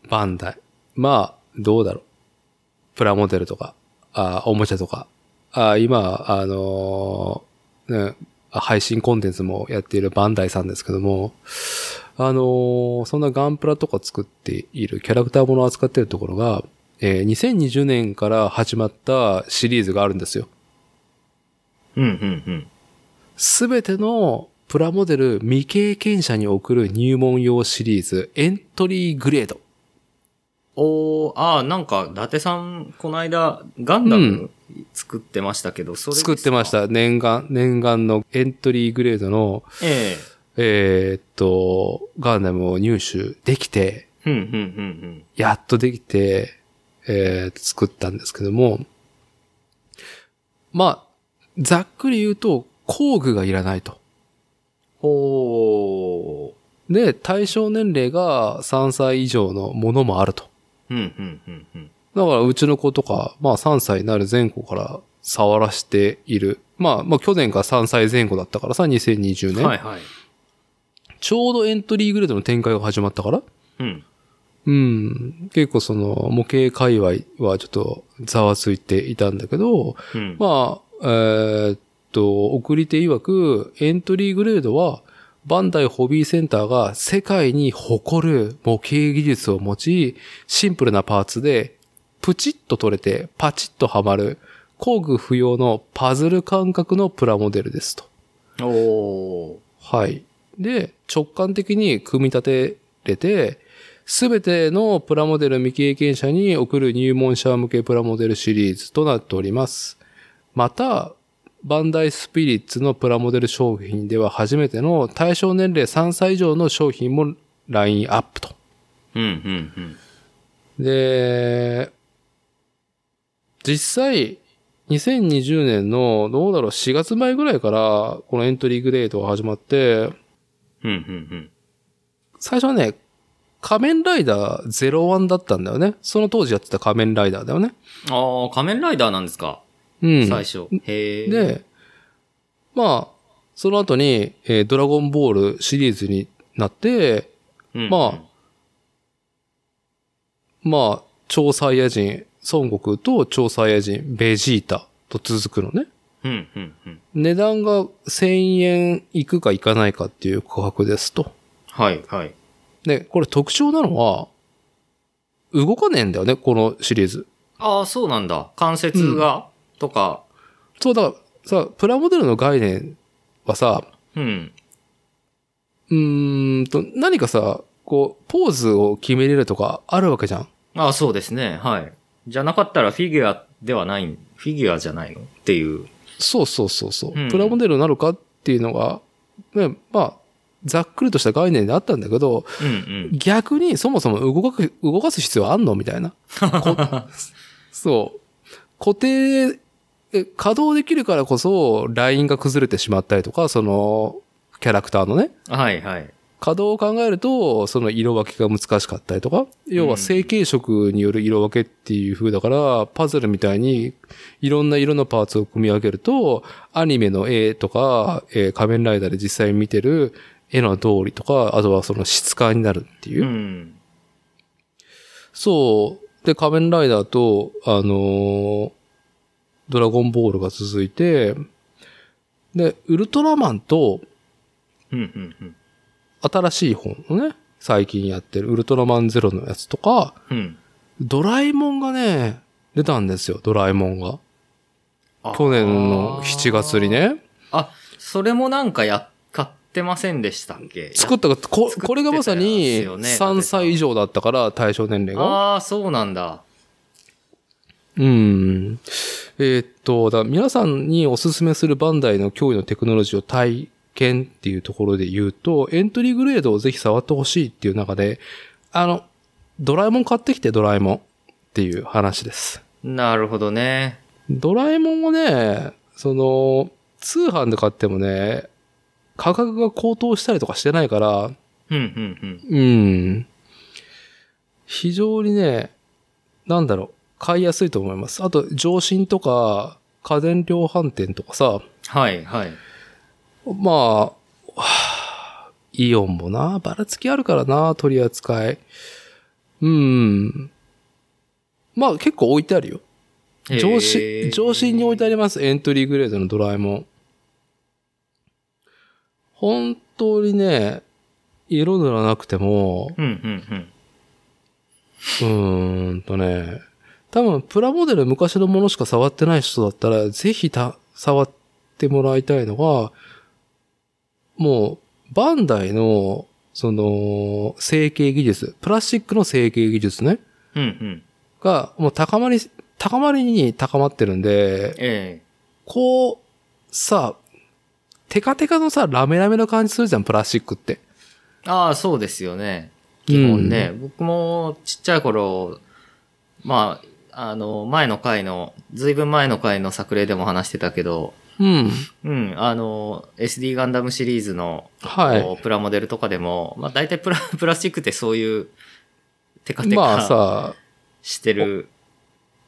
バンダイ。まあ、どうだろう。プラモデルとか、あおもちゃとか、あ今、あのーね、あ配信コンテンツもやっているバンダイさんですけども、あのーそんなガンプラとか作っているキャラクターものを扱っているところが、えー2020年から始まったシリーズがあるんですよ。うん、うん、うん。すべてのプラモデル未経験者に送る入門用シリーズ、エントリーグレード。おー、ああ、なんか、伊達さん、この間、ガンダム作ってましたけど、それですか？作ってまし。た。念願、念願のエントリーグレードの、ええーっと、ガンダムを入手できて、えうん、うん、うん、やっとできて、えー作ったんですけども、まあ、ざっくり言うと、工具がいらないと。ほー。で、対象年齢が3歳以上のものもあると。うん、うん、うん、うん。だから、うちの子とか、まあ3歳になる前後から触らしている。まあ、まあ去年が3歳前後だったからさ、2020年。はい、はい。ちょうどエントリーグレードの展開が始まったから。うん。うん。結構その、模型界隈はちょっとざわついていたんだけど、うん。まあ、えーっと、送り手曰く、エントリーグレードは、バンダイホビーセンターが世界に誇る模型技術を持ち、シンプルなパーツで、プチッと取れて、パチッとはまる、工具不要のパズル感覚のプラモデルですと。おー。はい。で、直感的に組み立てれて、すべてのプラモデル未経験者に送る入門者向けプラモデルシリーズとなっております。また、バンダイスピリッツのプラモデル商品では初めての対象年齢3歳以上の商品もラインアップと。うん、うん、うん。で、実際、2020年の、どうだろう、4月前ぐらいから、このエントリーグレードが始まって、うん、うん、うん。最初はね、仮面ライダー01だったんだよね。その当時やってた仮面ライダーだよね。ああ、仮面ライダーなんですか、うん。最初。へえ。、で、まあ、その後に、えードラゴンボールシリーズになって、うん、まあまあ、超サイヤ人、孫悟空と超サイヤ人、ベジータと続くのね。うん、うん、うん。値段が1000円いくかいかないかっていう価格ですと。はい、はい。で、これ特徴なのは、動かねえんだよね、このシリーズ。ああ、そうなんだ。関節が、とか。そうだから、さ、プラモデルの概念はさ、うん。うーんと、何かさ、こう、ポーズを決めれるとかあるわけじゃん。ああ、そうですね。はい。じゃなかったらフィギュアではない、フィギュアじゃないの？っていう。そうそうそうそう、うんプラモデルになるかっていうのが、ね、まあ、ざっくりとした概念であったんだけど、うん、うん。逆にそもそも動かく、動かす必要あんの？みたいな。こ そう。固定、で稼働できるからこそ、ラインが崩れてしまったりとか、その、キャラクターのね、はいはい。稼働を考えると、その色分けが難しかったりとか、要は成形色による色分けっていう風だから、パズルみたいにいろんな色のパーツを組み上げると、アニメの絵とか、えー仮面ライダーで実際に見てる絵の通りとか、あとはその質感になるっていう。うん。そう。で、仮面ライダーと、あのードラゴンボールが続いて、で、ウルトラマンと。新しい本のね、最近やってるウルトラマンゼロのやつとか、うん。ドラえもんがね、出たんですよ、ドラえもんが。去年の7月に。ね。あ、それもなんかや、買ってませんでしたっけ？作ったか、ここれがまさにですよね3歳以上だったから、対象年齢が。ああ、そうなんだ。うん。えーっと、だ皆さんにおすすめするバンダイの脅威のテクノロジーを体験っていうところで言うと、エントリーグレードをぜひ触ってほしいっていう中で、あの、ドラえもん買ってきて、ドラえもんっていう話です。なるほどね。ドラえもんをね、その、通販で買ってもね、価格が高騰したりとかしてないから、うんうんうん。非常にね、なんだろう、買いやすいと思います。あと、上新とか、家電量販店とかさ、はいはい。まあ、は あイオンもな、ばらつきあるからな、取り扱い。うん。まあ結構置いてあるよ。上へ司、ー上司に置いてあります。エントリーグレードのドラえもん。本当にね、色塗らなくても、うんうんうーんとね、多分プラモデル昔のものしか触ってない人だったら、ぜひた、触ってもらいたいのが、もう、バンダイの、その、成形技術、プラスチックの成形技術ね、うん。うんうん。が、もう高まり、高まりに高まってるんで、えこう、さ、テカテカのさ、ラメラメの感じするじゃん、プラスチックって。えああ、そうですよね。基本ね。僕もちっちゃい頃、まあ、あの、前の回の、ずいぶん前の回の作例でも話してたけど、うん。うん、あの、SD ガンダムシリーズの、はいプラモデルとかでも、まあ大体プラ、プラスチックってそういう、テカテまあカさ、してる、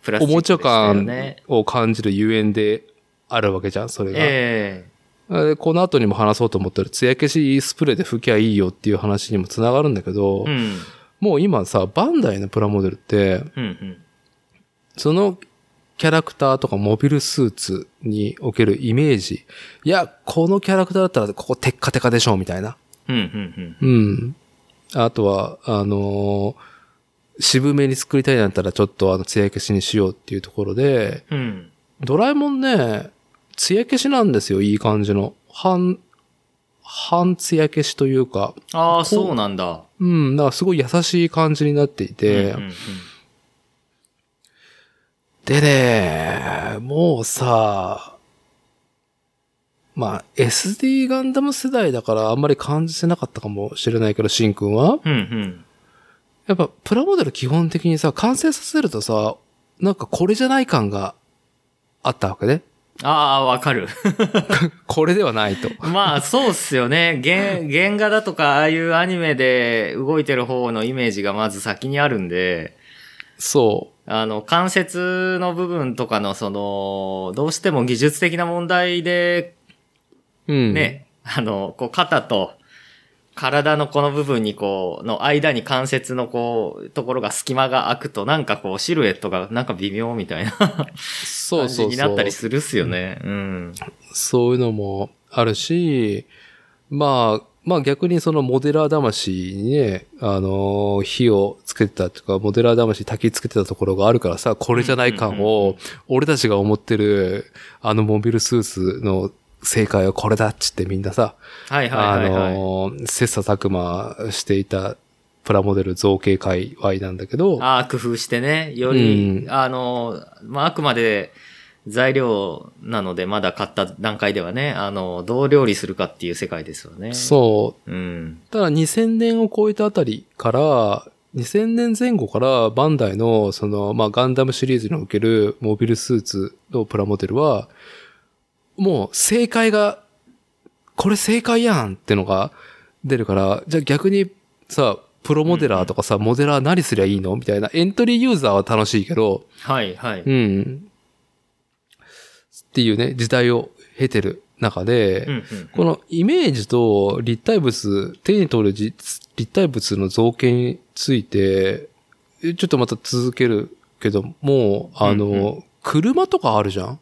プラスチックおもちゃ感ね。を感じるゆえんであるわけじゃん、それが。えでこの後にも話そうと思ってる、艶消しスプレーで拭きゃいいよっていう話にもつながるんだけど、えうん。もう今さ、バンダイのプラモデルって、うんうん。そのキャラクターとかモビルスーツにおけるイメージ。いや、このキャラクターだったらここテッカテカでしょ、みたいな。うんうんうん。あとは、あのー渋めに作りたいんだったらちょっとあの、艶消しにしようっていうところで、うん。うん。ドラえもんね、艶消しなんですよ、いい感じの。半、半艶消しというか、ああ、そうなんだ。うん、だからすごい優しい感じになっていて、うんうんうんでね、もうさ、まあ、SD ガンダム世代だからあんまり感じてなかったかもしれないけど、シンくんはうんうん。やっぱプラモデル基本的にさ、完成させるとさ、なんかこれじゃない感があったわけね。ああ、わかる。これではないと。まあ、そうっすよね。原、原画だとか、ああいうアニメで動いてる方のイメージがまず先にあるんで、そあの、関節の部分とかの、その、どうしても技術的な問題で、う。うん。。ね、あの、こう、肩と、体のこの部分にこう、の間に関節のこう、ところが隙間が空くと、なんかこう、シルエットがなんか微妙みたいなそうそうそう。なったりするっすよね。うん。そういうのもあるし、まあ、まあ逆にそのモデラー魂にね、あのー火をつけてたとか、モデラー魂焚きつけてたところがあるからさ、これじゃない感を、俺たちが思ってる、あのモビルスーツの正解はこれだっつってみんなさ、はいはいはい、はい。あのー切磋琢磨していたプラモデル造形界隈なんだけど、ああ、工夫してね。より、うんあの、まあ、あくまで材料なので、まだ買った段階ではね、あの、どう料理するかっていう世界ですよね。そう、う。うん。ただ2000年を超えたあたりから、2000年前後からバンダイの、その、まあ、ガンダムシリーズにおけるモビルスーツのプラモデルは、もう正解が、これ正解やんってのが出るから、じゃあ逆にさ、プロモデラーとかさ、モデラー何すりゃいいのみたいな。エントリーユーザーは楽しいけど、はい、はい。うん。っていうね、時代を経てる中で、うんうんこのイメージと立体物、手に取るじ立体物の造形について、えちょっとまた続けるけど、もう、あの、うんう車とかあるじゃん？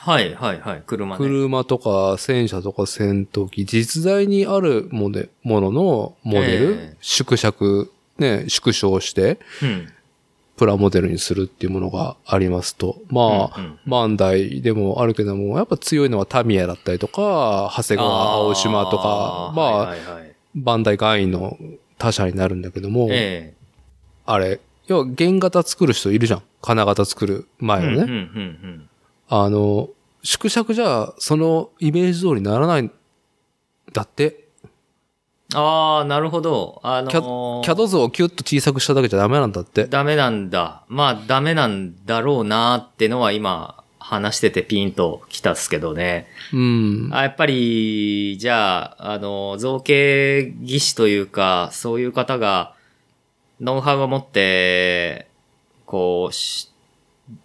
はい、はい、はい。車ね。車とか戦車とか戦闘機、実在にあるものもののモデル、ええ。縮尺、ね、縮小して、うん。プラモデルにするっていうものがありますと。まあ、うんうんバンダイでもあるけども、やっぱ強いのはタミヤだったりとか、長谷川青島とか、まあ、はいはいはい、バンダイ会員の他社になるんだけども、えあれ、要は原型作る人いるじゃん。金型作るえ前のね。うんうんうんうんあの、縮尺じゃ、そのイメージ通りにならないんだって。ああ、なるほど。あのキャーキャド図をキュッと小さくしただけじゃダメなんだって。ダメなんだ。まあ、ダメなんだろうなってのは今、話しててピンと来たっすけどね。うん。あやっぱり、じゃあ、あの、造形技師というか、そういう方が、ノウハウを持って、こうし、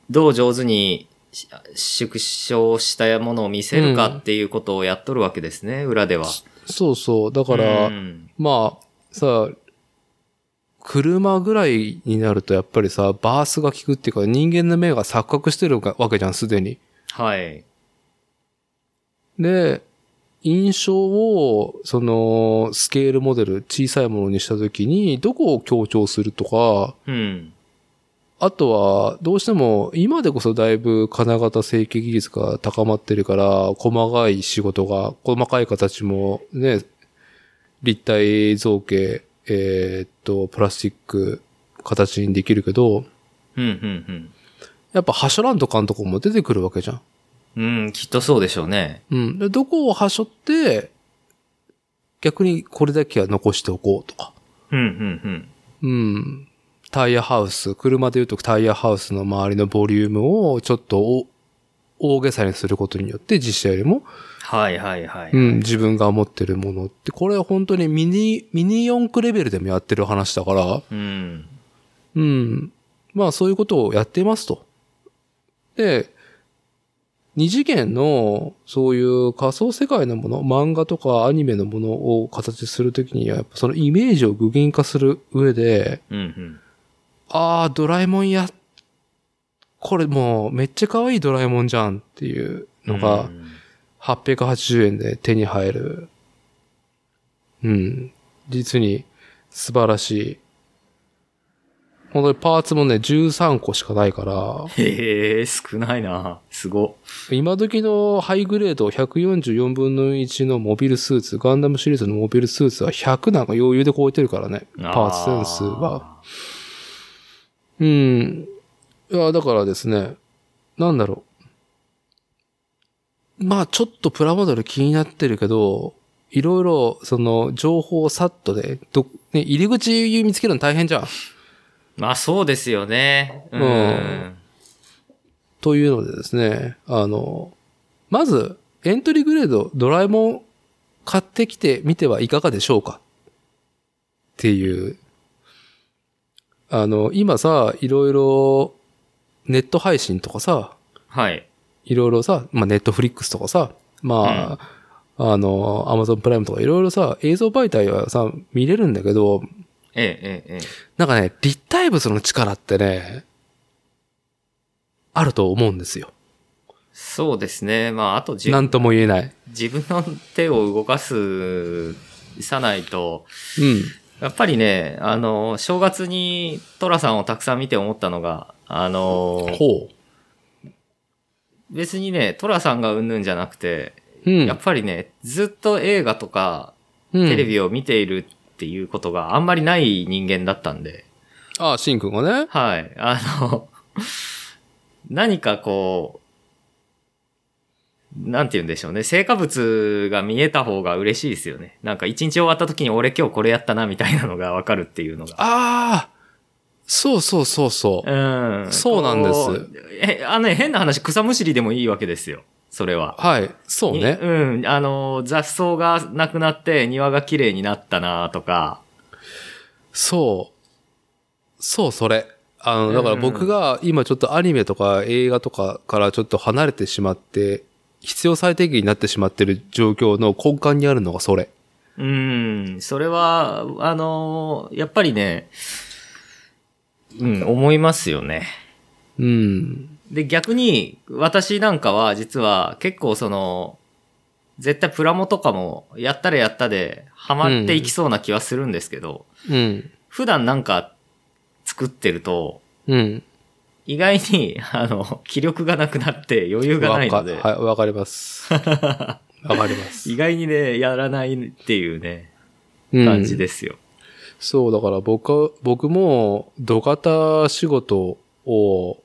どう上手にし縮小したものを見せるかっていうことをやっとるわけですね、裏では。そうそう。だから、うんまあ、さ、車ぐらいになるとやっぱりさ、バースが効くっていうか人間の目が錯覚してるわけじゃん、すでに。はい。で、印象を、その、スケールモデル、小さいものにしたときに、どこを強調するとか、うん。あとは、どうしても、今でこそだいぶ金型成形技術が高まってるから、細かい仕事が、細かい形もね、立体造形、えーっと、プラスチック、形にできるけど、うん、うん、やっぱハショランとかのとこも出てくるわけじゃん。うん。うん、きっとそうでしょうね。うん。で、どこをはしょって、逆にこれだけは残しておこうとか。うん、うん、うん。うん。タイヤハウス、車で言うとタイヤハウスの周りのボリュームをちょっとお大げさにすることによって実写よりも、はい、はい、はい。うん、自分が持ってるものって、これは本当にミニ、ミニ四駆レベルでもやってる話だから、うん。うん。まあそういうことをやっていますと。で、二次元のそういう仮想世界のもの、漫画とかアニメのものを形するときには、やっぱそのイメージを具現化する上で、うん、うん。ああ、ドラえもんや、これもうめっちゃ可愛いドラえもんじゃんっていうのがう、ん880円で手に入る。うん。実に素晴らしい。本当にパーツもね、13個しかないから、へえ、少ないな。すご。今時のハイグレード144分の1のモビルスーツ、ガンダムシリーズのモビルスーツは100なんか余裕で超えてるからね。パーツセンスは。うん。いや、だからですね、なんだろう。まあ、ちょっとプラモデル気になってるけど、いろいろ、その、情報をさっとで、ど、ね、入り口見つけるの大変じゃん。まあそうですよね。ううんん。というのでですね、あの、まず、エントリーグレード、ドラえもん買ってきてみてはいかがでしょうか？っていう。あの、今さ、いろいろ、ネット配信とかさ、はい。いろいろさ、まあ、ネットフリックスとかさ、まあ、あの、アマゾンプライムとかいろいろさ、映像媒体はさ、見れるんだけど、ええ、ええ、ええ。なんかね、立体物の力ってね、あると思うんですよ。そうですね。まああと自なんとも言えない。自分の手を動かす、さないと、うん。やっぱりね、あの、正月にトラさんをたくさん見て思ったのが、あの、ほ別にね、トラさんがうんぬんじゃなくて、う。うん。やっぱりね、ずっと映画とかうんテレビを見ているっていうことがあんまりない人間だったんで、ああ、シンくんがね。はい。あの、何かこう、なんて言うんでしょうね。成果物が見えた方が嬉しいですよね。なんか一日終わった時に俺今日これやったなみたいなのがわかるっていうのが。ああそうそうそうそう。うん。そうなんです。え、あのね、変な話、草むしりでもいいわけですよ。それは。はい。そうね。にうん。あの、雑草がなくなって庭が綺麗になったなとか。そう。そう、それ。あの、だから僕が今ちょっとアニメとか映画とかからちょっと離れてしまって、必要最低限になってしまってる状況の根幹にあるのがそれ。うん。それは、あの、やっぱりね、うん、思いますよね。うん。で、逆に、私なんかは実は結構その、絶対プラモとかもやったらやったでハマっていきそうな気はするんですけど、うん。普段なんか作ってると、うん。意外に、あの、気力がなくなって余裕がないので、わかはい、わかります。わかります。意外にね、やらないっていうね、うん感じですよ。そう、だから僕は、僕も、土方仕事を、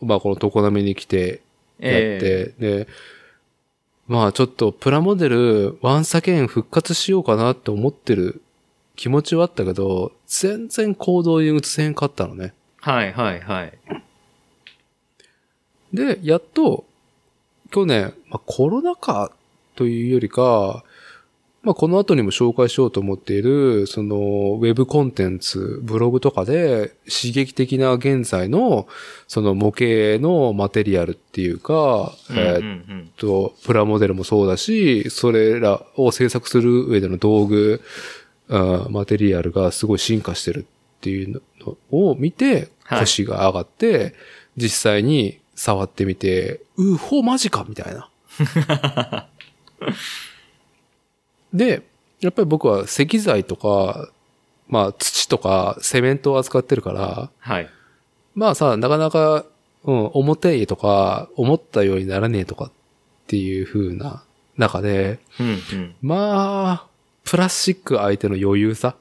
まあこの常滑に来てやって、で、まあちょっとプラモデルワンサケン復活しようかなって思ってる気持ちはあったけど、全然行動に移せんかったのね。はいはいはい。で、やっと、去年、まあ、コロナ禍というよりか、まあ、この後にも紹介しようと思っている、その、ウェブコンテンツ、ブログとかで、刺激的な現在の、その模型のマテリアルっていうか、うんえーっうんうんと、プラモデルもそうだし、それらを制作する上での道具、あーマテリアルがすごい進化してるっていうのを見て、はい腰が上がって、実際に触ってみて、うほ、マジかみたいな。で、やっぱり僕は石材とか、まあ土とかセメントを扱ってるから、はい。まあさ、なかなか、うん、表絵とか、思ったようにならねえとかっていう風な中で、うんうん。まあ、プラスチック相手の余裕さ。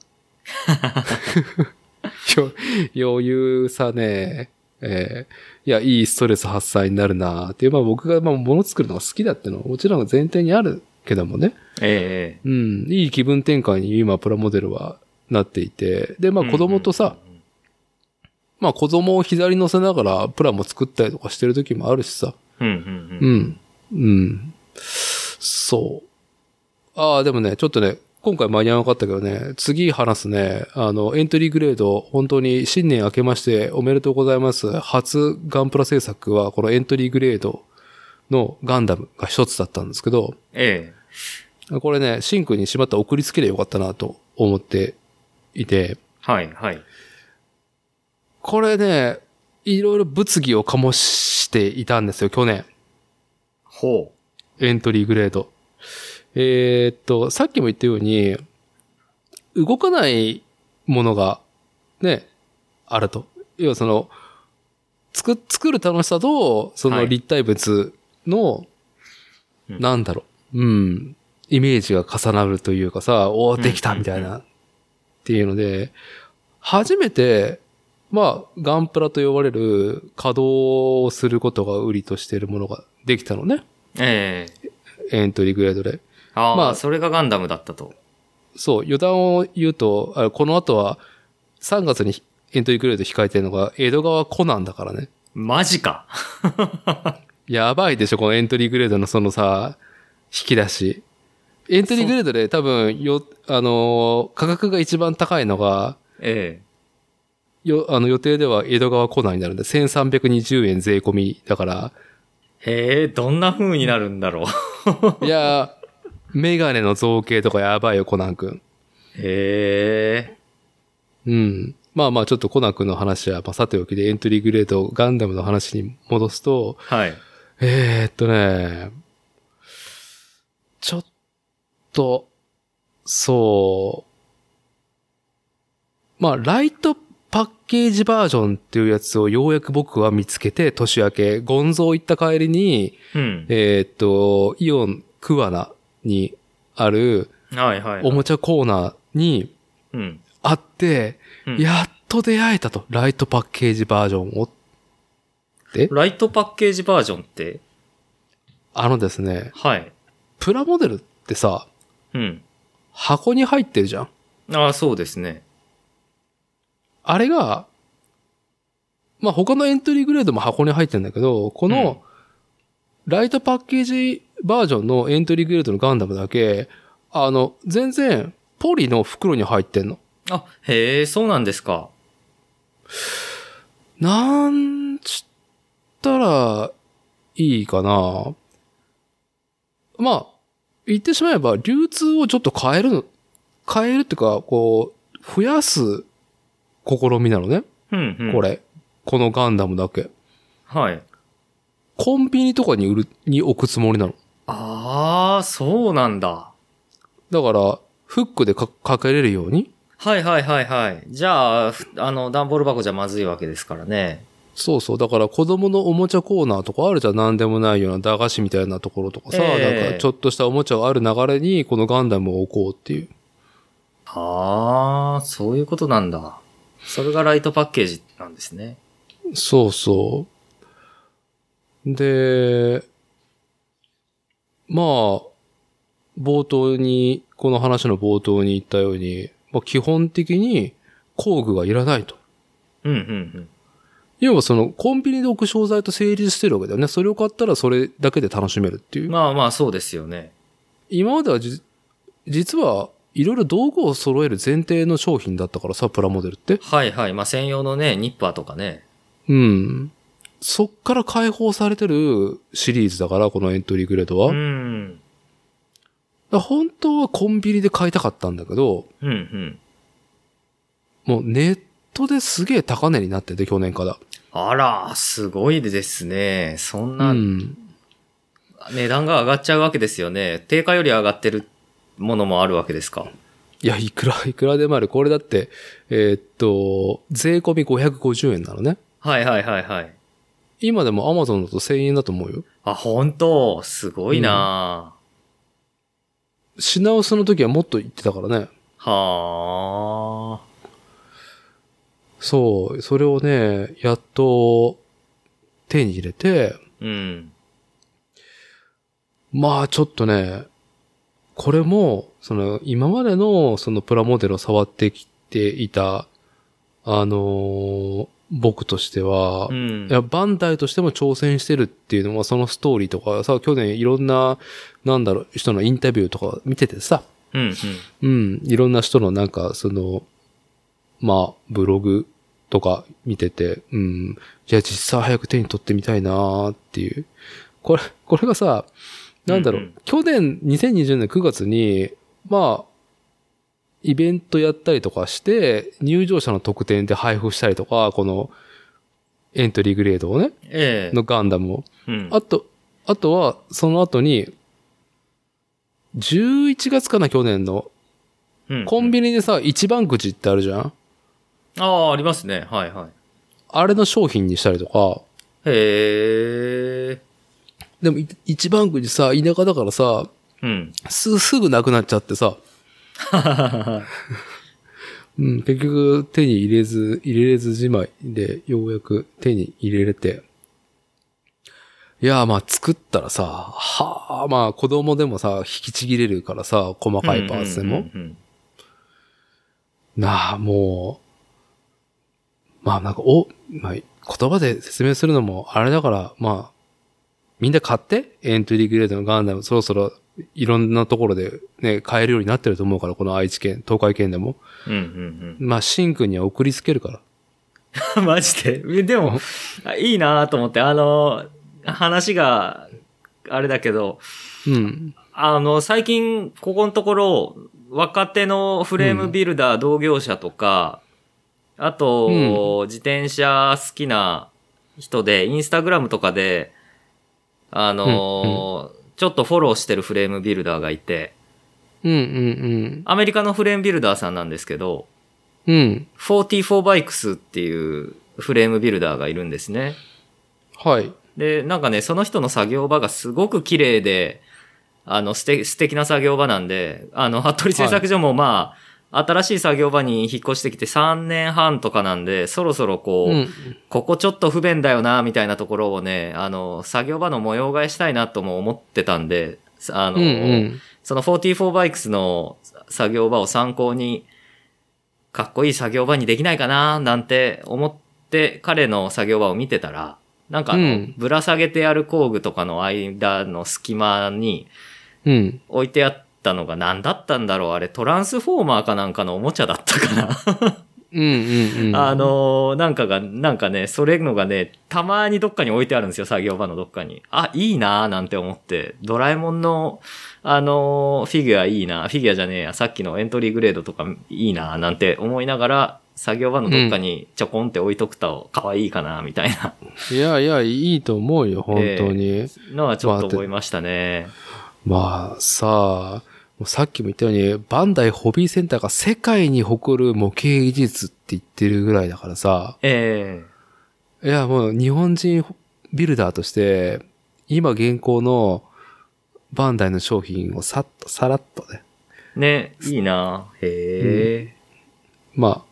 よ余裕さね、えーいや、いいストレス発散になるなっていう、まあ僕がまあ物作るのが好きだっていうのはもちろん前提にあるけどもね。ええうん、いい気分転換に今プラモデルはなっていて、で、まあ子供とさ、、まあ子供を左に乗せながらプラモ作ったりとかしてる時もあるしさ。うんうんううん。ん。うん。そう。ああ、でもね、ちょっとね、今回間に合わなかったけどね、次話すね、あの、エントリーグレード、本当に新年明けましておめでとうございます。初ガンプラ制作は、このエントリーグレードのガンダムが一つだったんですけど、えこれね、シンクにしまったら送りつければよかったなと思っていて、えはいはい。これね、いろいろ物議を醸していたんですよ、去年。ほエントリーグレード。えーっと、さっきも言ったように、動かないものが、ね、あると。要はその、作、作る楽しさと、そはいの立体物の、うんなんだろう、うん、イメージが重なるというかさ、おーできたうんみたいな、っていうので、初めて、まあ、ガンプラと呼ばれる稼働をすることが売りとしているものができたのね。う。ええエントリーグレードで。ああ、まあそれがガンダムだったと。そう、余談を言うと、あこの後は3月にエントリーグレード控えてるのが江戸川コナンだからね。マジか。やばいでしょ、このエントリーグレードのそのさ、引き出し。エントリーグレードで多分、よ、あのー価格が一番高いのが、えよ、あの予定では江戸川コナンになるんで、1320円税込みだから、えへえ、どんな風になるんだろう。いやー、メガネの造形とかやばいよ、コナン君。へえ。うん。まあまあ、ちょっとコナン君の話は、まあ、さておきでエントリーグレード、ガンダムの話に戻すと、はい。えー、っとね、ちょっと、そう、まあ、ライトパッケージバージョンっていうやつをようやく僕は見つけて、年明け、ゴンゾー行った帰りに、うん。えーっと、イオンクアナにあるはいはい。おもちゃコーナーにうん。あって、うんやっと出会えたと。ライトパッケージバージョンを。で、ライトパッケージバージョンって？あのですね、はい。プラモデルってさ、うん。箱に入ってるじゃん。ああ、そうですね。あれが、まあ他のエントリーグレードも箱に入ってるんだけど、この、ライトパッケージバージョンのエントリーグレードのガンダムだけ、あの、全然、ポリの袋に入ってんの。あ、へえ、そうなんですか。なんちったら、いいかな。まあ、言ってしまえば、流通をちょっと変えるの、変えるっていうか、こう、増やす試みなのね。うん、うん。こ。れ。このガンダムだけ。はい。コンビニとかに売る、に置くつもりなの。ああ、そうなんだ。だから、フックでかかけれるように？はいはいはいはい。じゃあ、ふあの、段ボール箱じゃまずいわけですからね。そうそう。だから子供のおもちゃコーナーとかあるじゃん。なんでもないような駄菓子みたいなところとかさ、ええなんかちょっとしたおもちゃがある流れにこのガンダムを置こうっていう。ああ、そういうことなんだ。それがライトパッケージなんですね。そうそう。で、まあ、冒頭に、この話の冒頭に言ったように、まあ、基本的に工具がいらないと。うんうんうん。要はそのコンビニで置く商材と成立してるわけだよね。それを買ったらそれだけで楽しめるっていう。まあまあそうですよね。今まではじ、実はいろいろ道具を揃える前提の商品だったからさ、プラモデルって。はいはい。まあ専用のね、ニッパーとかね。うん。そっから解放されてるシリーズだから、このエントリーグレードは。うん。ら本当はコンビニで買いたかったんだけど、うんうん。もうネットですげえ高値になってて、去年から。あら、すごいですね。そんう。なん値段が上がっちゃうわけですよね。定価より上がってるものもあるわけですか。いや、いくら、いくらでもある。これだって、えーっと、税込み550円なのね。はいはいはいはい。今でも Amazon だと1000円だと思うよ。あ、本当？すごいな、品薄の時はもっと言ってたからね。はあ。そう、それをね、やっと手に入れて、うん。まあちょっとね、これも、その今までのそのプラモデルを触ってきていた、あのー僕としては、うん。いや、バンダイとしても挑戦してるっていうのはそのストーリーとかさ、去年いろんな、なんだろう、人のインタビューとか見ててさ、うん、うん、いろんな人のなんか、その、まあ、ブログとか見てて、うん、いや、実際早く手に取ってみたいなーっていう。これ、これがさ、なんだろう、うんうん。去年2020年9月に、まあ、イベントやったりとかして、入場者の特典で配布したりとか、この、エントリーグレードをね、ええのガンダムを。うん。あと、あとは、その後に、11月かな、去年の。うんコンビニでさ、一番くじってあるじゃん？ああ、ありますね。はいはい。あれの商品にしたりとか。へえ。でも、い一番くじさ、田舎だからさ、うん。す、すぐなくなっちゃってさ、うん、結局手に入れず、入れれずじまいで、ようやく手に入れれて。いや、まあ作ったらさ、はあ、まあ子供でもさ、引きちぎれるからさ、細かいパーツでも。なあ、もう、まあなんか、お、まあ、言葉で説明するのもあれだから、まあ、みんな買って、エントリーグレードのガンダム、そろそろいろんなところでね、買えるようになってると思うから、この愛知県、東海県でも。うん。うんまあ、シンくんには送りつけるから。うん。マジで？えでも、あ いいなと思って、あの、話が、あれだけど、うん。あの、最近、ここのところ、若手のフレームビルダー同業者とか、あと、自転車好きな人で、インスタグラムとかで、あの、ちょっとフォローしてるフレームビルダーがいて、うんうんアメリカのフレームビルダーさんなんですけど、うん。うん。44バイクスっていうフレームビルダーがいるんですね。はい。で、なんかね、その人の作業場がすごく綺麗で、あの、素敵素敵な作業場なんで、あの、服部製作所もま新しい作業場に引っ越してきて3年半とかなんで、そろそろこう、うん。ここちょっと不便だよな、みたいなところをね、あの、作業場の模様替えしたいなとも思ってたんで、あの、うんうん。その44バイクスの作業場を参考に、かっこいい作業場にできないかな、なんて思って彼の作業場を見てたら、なんかうんぶら下げてある工具とかの間の隙間にうん。置いてあったのが何だったんだろう？あれトランスフォーマーかなんかのおもちゃだったかな？うんうんうん。あ、のーなんかが、なんかね、それのがね、たまにどっかに置いてあるんですよ、作業場のどっかに。あ、いいなーなんて思って、ドラえもんの、あのーフィギュアいいな、フィギュアじゃねえや、さっきのエントリーグレードとかいいな、なんて思いながら、作業場のどっかにちょこんって置いとくと可愛いかな、みたいないやいや、いいと思うよ、本当に。のはちょっと思いましたね。まあさあ、もうさっきも言ったように、バンダイホビーセンターが世界に誇る模型技術って言ってるぐらいだからさ、えいやもう日本人ビルダーとして、今現行のバンダイの商品をさっと、さらっとね、えね、いいな。へえ、ま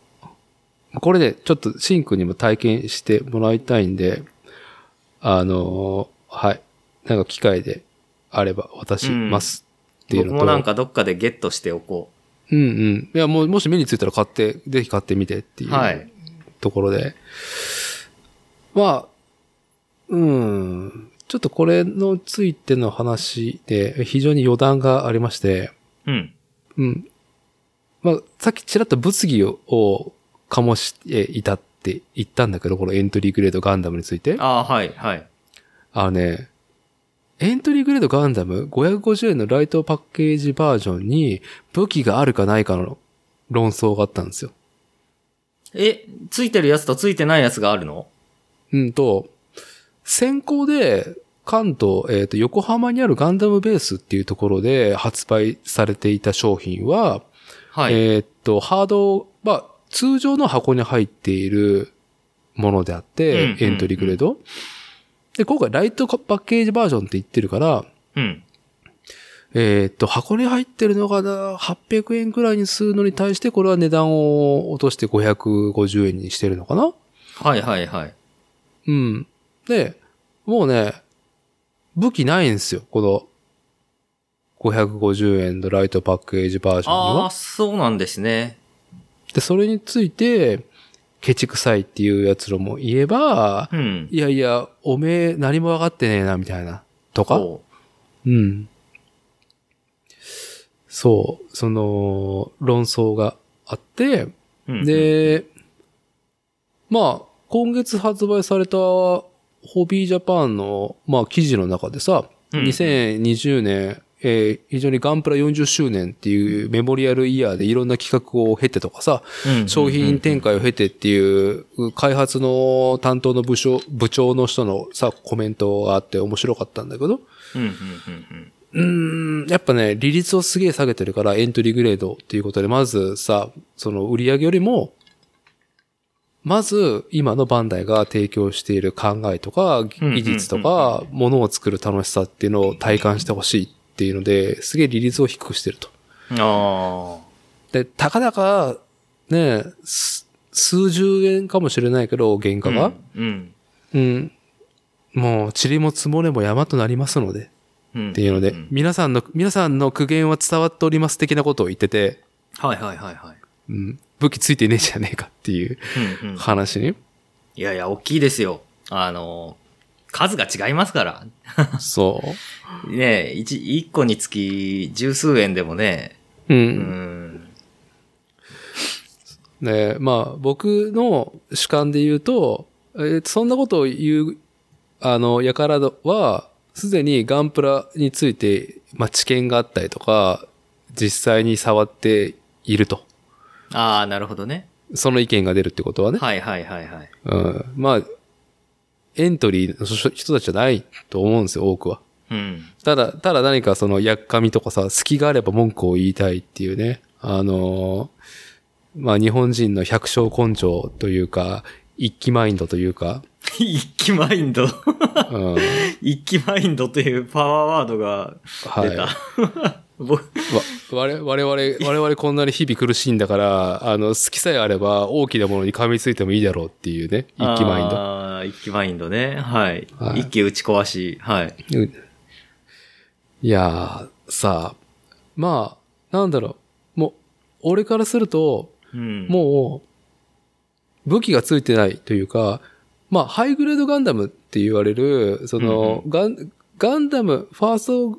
あ、これでちょっとシンクにも体験してもらいたいんで、あのーはい。なんか機会であれば渡しますっていうのと、僕もなんかどっかでゲットしておこうんうん。いや、もう、もし目についたら買って、ぜひ買ってみてっていうう。はい。ところで。まあ、うん。ちょっとこれのついての話で非常に余談がありまして、うん。うん。まあ、さっきちらっと物議をを醸していたって言ったんだけど、このエントリーグレードガンダムについて。ああ、はい、はい。あのね、エントリーグレードガンダム550円のライトパッケージバージョンに武器があるかないかの論争があったんですよ。え、ついてるやつとついてないやつがあるの？うんと、先行で関東、えっ、と、横浜にあるガンダムベースっていうところで発売されていた商品は、はい。えっ、と、ハード、まあ、通常の箱に入っているものであって、うんうんエントリーグレード。で、今回ライトパッケージバージョンって言ってるから、うん。えっ、と、箱に入ってるのがな800円くらいにするのに対して、これは値段を落として550円にしてるのかな？はいはいはい。うん。で、もうね、武器ないんですよ、この、550円のライトパッケージバージョンにああ、は。そうなんですね。で、それについて、ケチくさいっていうやつらも言えば、うん。いやいや、おめえ何も分かってねえな、みたいな。とかそうん。そう、その、論争があって、う。うん、で、まあ、今月発売されたホビージャパンの、まあ、記事の中でさ、うん2020年、えー非常にガンプラ40周年っていうメモリアルイヤーでいろんな企画を経てとかさ、うん商品展開を経てっていう、開発の担当の部署、部長の人のさ、コメントがあって面白かったんだけど、うんやっぱね、利率をすげえ下げてるから、エントリーグレードっていうことで、まずさ、その売り上げよりも、まず、今のバンダイが提供している考えとか、技術とか、ものを作る楽しさっていうのを体感してほしいっていうので、すげえ利率を低くしてると。うん。あで、たかだか、ね、す数十円かもしれないけど、原あ。価が。うん。うん。もう、塵も積もれも山となりますので。うん。っていうので、ん皆さんの、皆さんの苦言は伝わっております的なことを言ってて、はいはいはいはい。うん、武器ついてねえじゃねえかっていううんうん。話に。いやいや、大きいですよ。あの、数が違いますから。そう。ね一、一個につき十数円でもね、うん。うん。で、まあ、僕の主観で言うと、えーそんなことを言う、あの、やからは、すでにガンプラについて、まあ、知見があったりとか、実際に触っていると。ああ、なるほどね。その意見が出るってことはね。はいはいはいはい。うん。まあ、エントリーの人たちじゃないと思うんですよ、多くは。うん。ただ、ただ何かその、やっかみとかさ、隙があれば文句を言いたいっていうね。あのーまあ日本人の百姓根性というか、一気マインドというか、一気マインド。うん、一気マインドというパワーワードが出た。はい。我々、我々、我々こんなに日々苦しいんだから、あの、好きさえあれば大きなものに噛みついてもいいだろうっていうね、一気マインド。ああ、一気マインドね。はい。はい一気打ち壊し。はい。うんいやー、さあ、まあ、なんだろう。もう、俺からすると、うん。もう、武器がついてないというか、まあ、ハイグレードガンダムって言われる、その、うんガン、ガンダム、ファースト、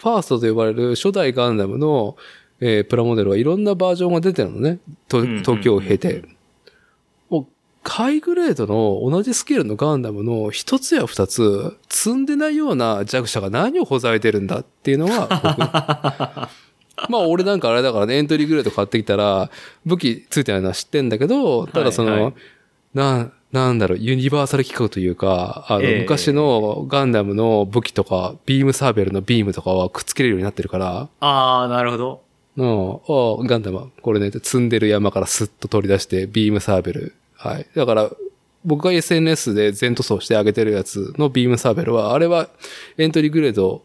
ファーストと呼ばれる初代ガンダムの、えープラモデルはいろんなバージョンが出てるのね。とうんうんうん時を経て。もう、ハイグレードの同じスケールのガンダムの一つや二つ、積んでないような弱者が何をほざいてるんだっていうのが僕、まあ俺なんかあれだからね、エントリーグレード買ってきたら、武器ついてないのは知ってんだけど、ただその、はいはいな、なんだろう、ユニバーサル規格というか、あの、ええ昔のガンダムの武器とか、ビームサーベルのビームとかはくっつけれるようになってるから、ああ、なるほど。うん、あガンダムは、これね、積んでる山からスッと取り出して、ビームサーベル。はい。だから、僕が SNS で全塗装してあげてるやつのビームサーベルは、あれはエントリーグレード、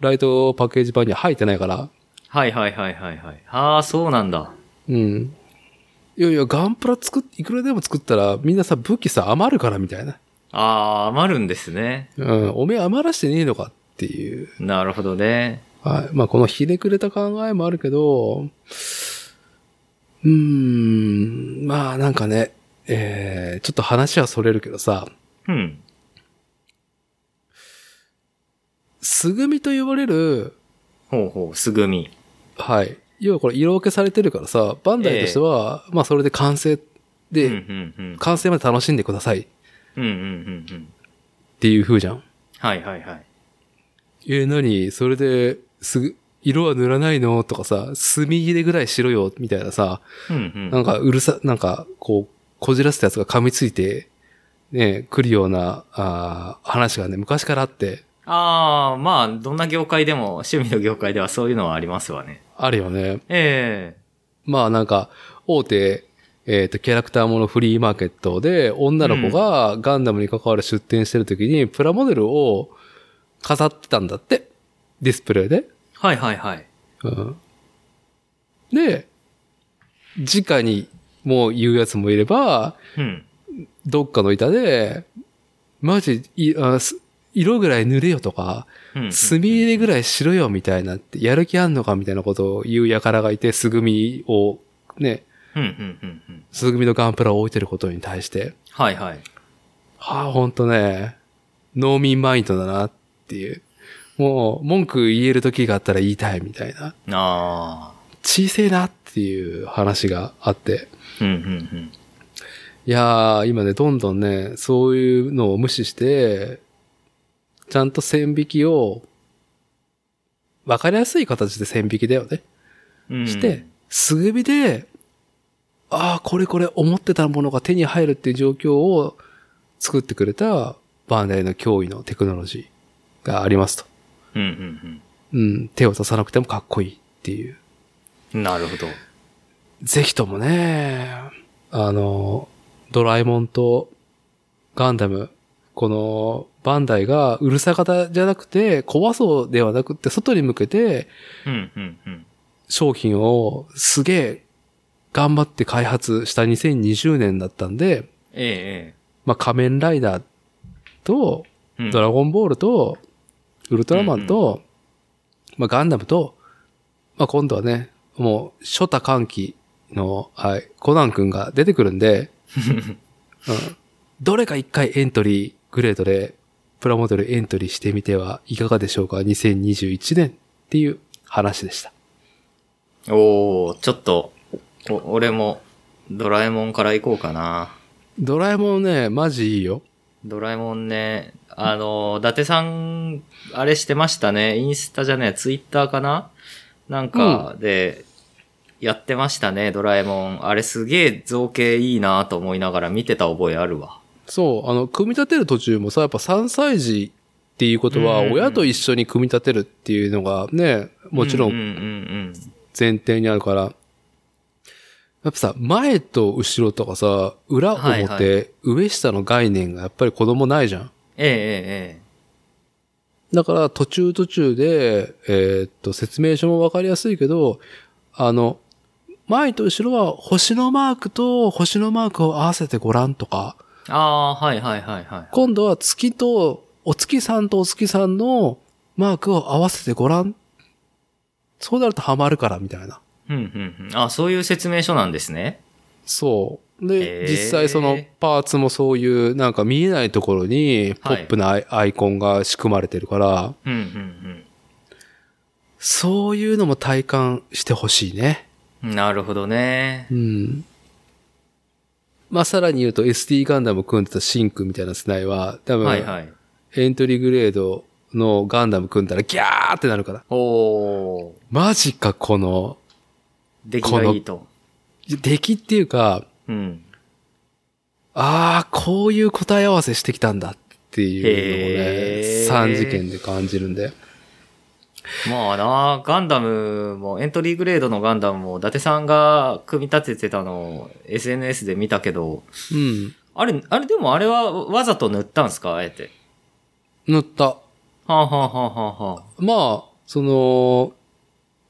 ライトパッケージ版には入ってないから、はいはいはいはいはい。ああ、そうなんだ。うん。いやいや、ガンプラ作っ、いくらでも作ったら、みんなさ、武器さ、余るからみたいな。ああ、余るんですね。うん。おめえ余らしてねえのかっていう。なるほどね。はい。まあ、このひねくれた考えもあるけど、うーん、まあ、なんかね、えー、ちょっと話はそれるけどさ、うん。すぐみと言われる、ほうほう、すぐみ。はい。要はこれ色分けされてるからさ、バンダイとしては、まあ、それで完成で。完成まで楽しんでくださいっうんうんうんうん。ていう風じゃん。はいはいはい。えー、何それで、すぐ、色は塗らないのとかさ、墨入れぐらいしろよ、みたいなさ、うんうん。なんかうるさ、なんか、こう、こじらせたやつが噛みついて、ね、来るような、あー話がね、昔からあって、ああ、まあ、どんな業界でも、趣味の業界ではそういうのはありますわね。あるよね。えまあなんか、大手、えっ、と、キャラクターものフリーマーケットで、女の子がガンダムに関わる出展してる時に、プラモデルを飾ってたんだって。ディスプレイで。えはいはいはい。うん。で、直にもう言うやつもいれば、うん。どっかの板で、マジ、いあす色ぐらい塗れよとか、うん。墨入れぐらいしろよみたいなって、やる気あんのかみたいなことを言う輩がいて、すぐみを、ね。すぐみのガンプラを置いてることに対して、はいはい。はあ、ほんとね、農民マインドだなっていう。もう、文句言える時があったら言いたいみたいな。ああ。小せえなっていう話があって。うんうんうん。いやー、今ね、どんどんね、そういうのを無視して、ちゃんと線引きを、わかりやすい形で線引きだよね。うんして、すぐみで、ああ、これこれ思ってたものが手に入るっていう状況を作ってくれたバンダイの脅威のテクノロジーがありますと。うんうんうん、手を出さなくてもかっこいいっていう。うん。なるほど。ぜひともね、あの、ドラえもんとガンダム、このバンダイがうるさ型じゃなくて、怖そうではなくて、外に向けて。商品をすげえ頑張って開発した2020年だったんで、ええまあ仮面ライダーと、ドラゴンボールと、ウルトラマンと、まあガンダムと、まあ今度はね、もう初多歓喜の、はい、コナン君が出てくるんで、うん、どれか一回エントリーグレードでプラモデルエントリーしてみてはいかがでしょうか ?2021 年っていう話でした。おー、ちょっと、お俺も、ドラえもんから行こうかな。ドラえもんね、マジいいよ。ドラえもんね、あの、伊達さん、あれしてましたね。インスタじゃねえ、ツイッターかな？なんかで、やってましたね、ドラえもん。あれすげえ造形いいなと思いながら見てた覚えあるわ。そう、あの、組み立てる途中もさ、やっぱ3歳児っていうことは、親と一緒に組み立てるっていうのがね、もちろうん前提にあるから、やっぱさ、前と後ろとかさ、裏表、はいはい。上下の概念がやっぱり子供ないじゃん。えええええ。だから途中途中で、えーっと、説明書もわかりやすいけど、あの、前と後ろは星のマークと星のマークを合わせてごらんとか、ああ、はいはいはいはい。今度は月と、お月さんとお月さんのマークを合わせてごらん。そうなるとハマるから、みたいな。うんうんうん。あそういう説明書なんですね。そう。で、へー実際そのパーツもそういうなんか見えないところにポップなアイ,、コンが仕組まれてるから、うんうんそういうのも体感してほしいね。うん。なるほどねう。ん。まあ、さらに言うと SD ガンダム組んでたシンクみたいな世代は、多分、はいはい。エントリーグレードのガンダム組んだらギャーってなるから。おー。マジか、この、出来がいいと。出来っていうか、うん。ああ、こういう答え合わせしてきたんだっていうのをね、三次元で感じるんで。まあな、ガンダムも、エントリーグレードのガンダムも、伊達さんが組み立ててたのを SNS で見たけど、うん。あれ、あれでもあれはわざと塗ったんすか？あえて。塗った。はあ、はあはあはあはあ、まあ、その、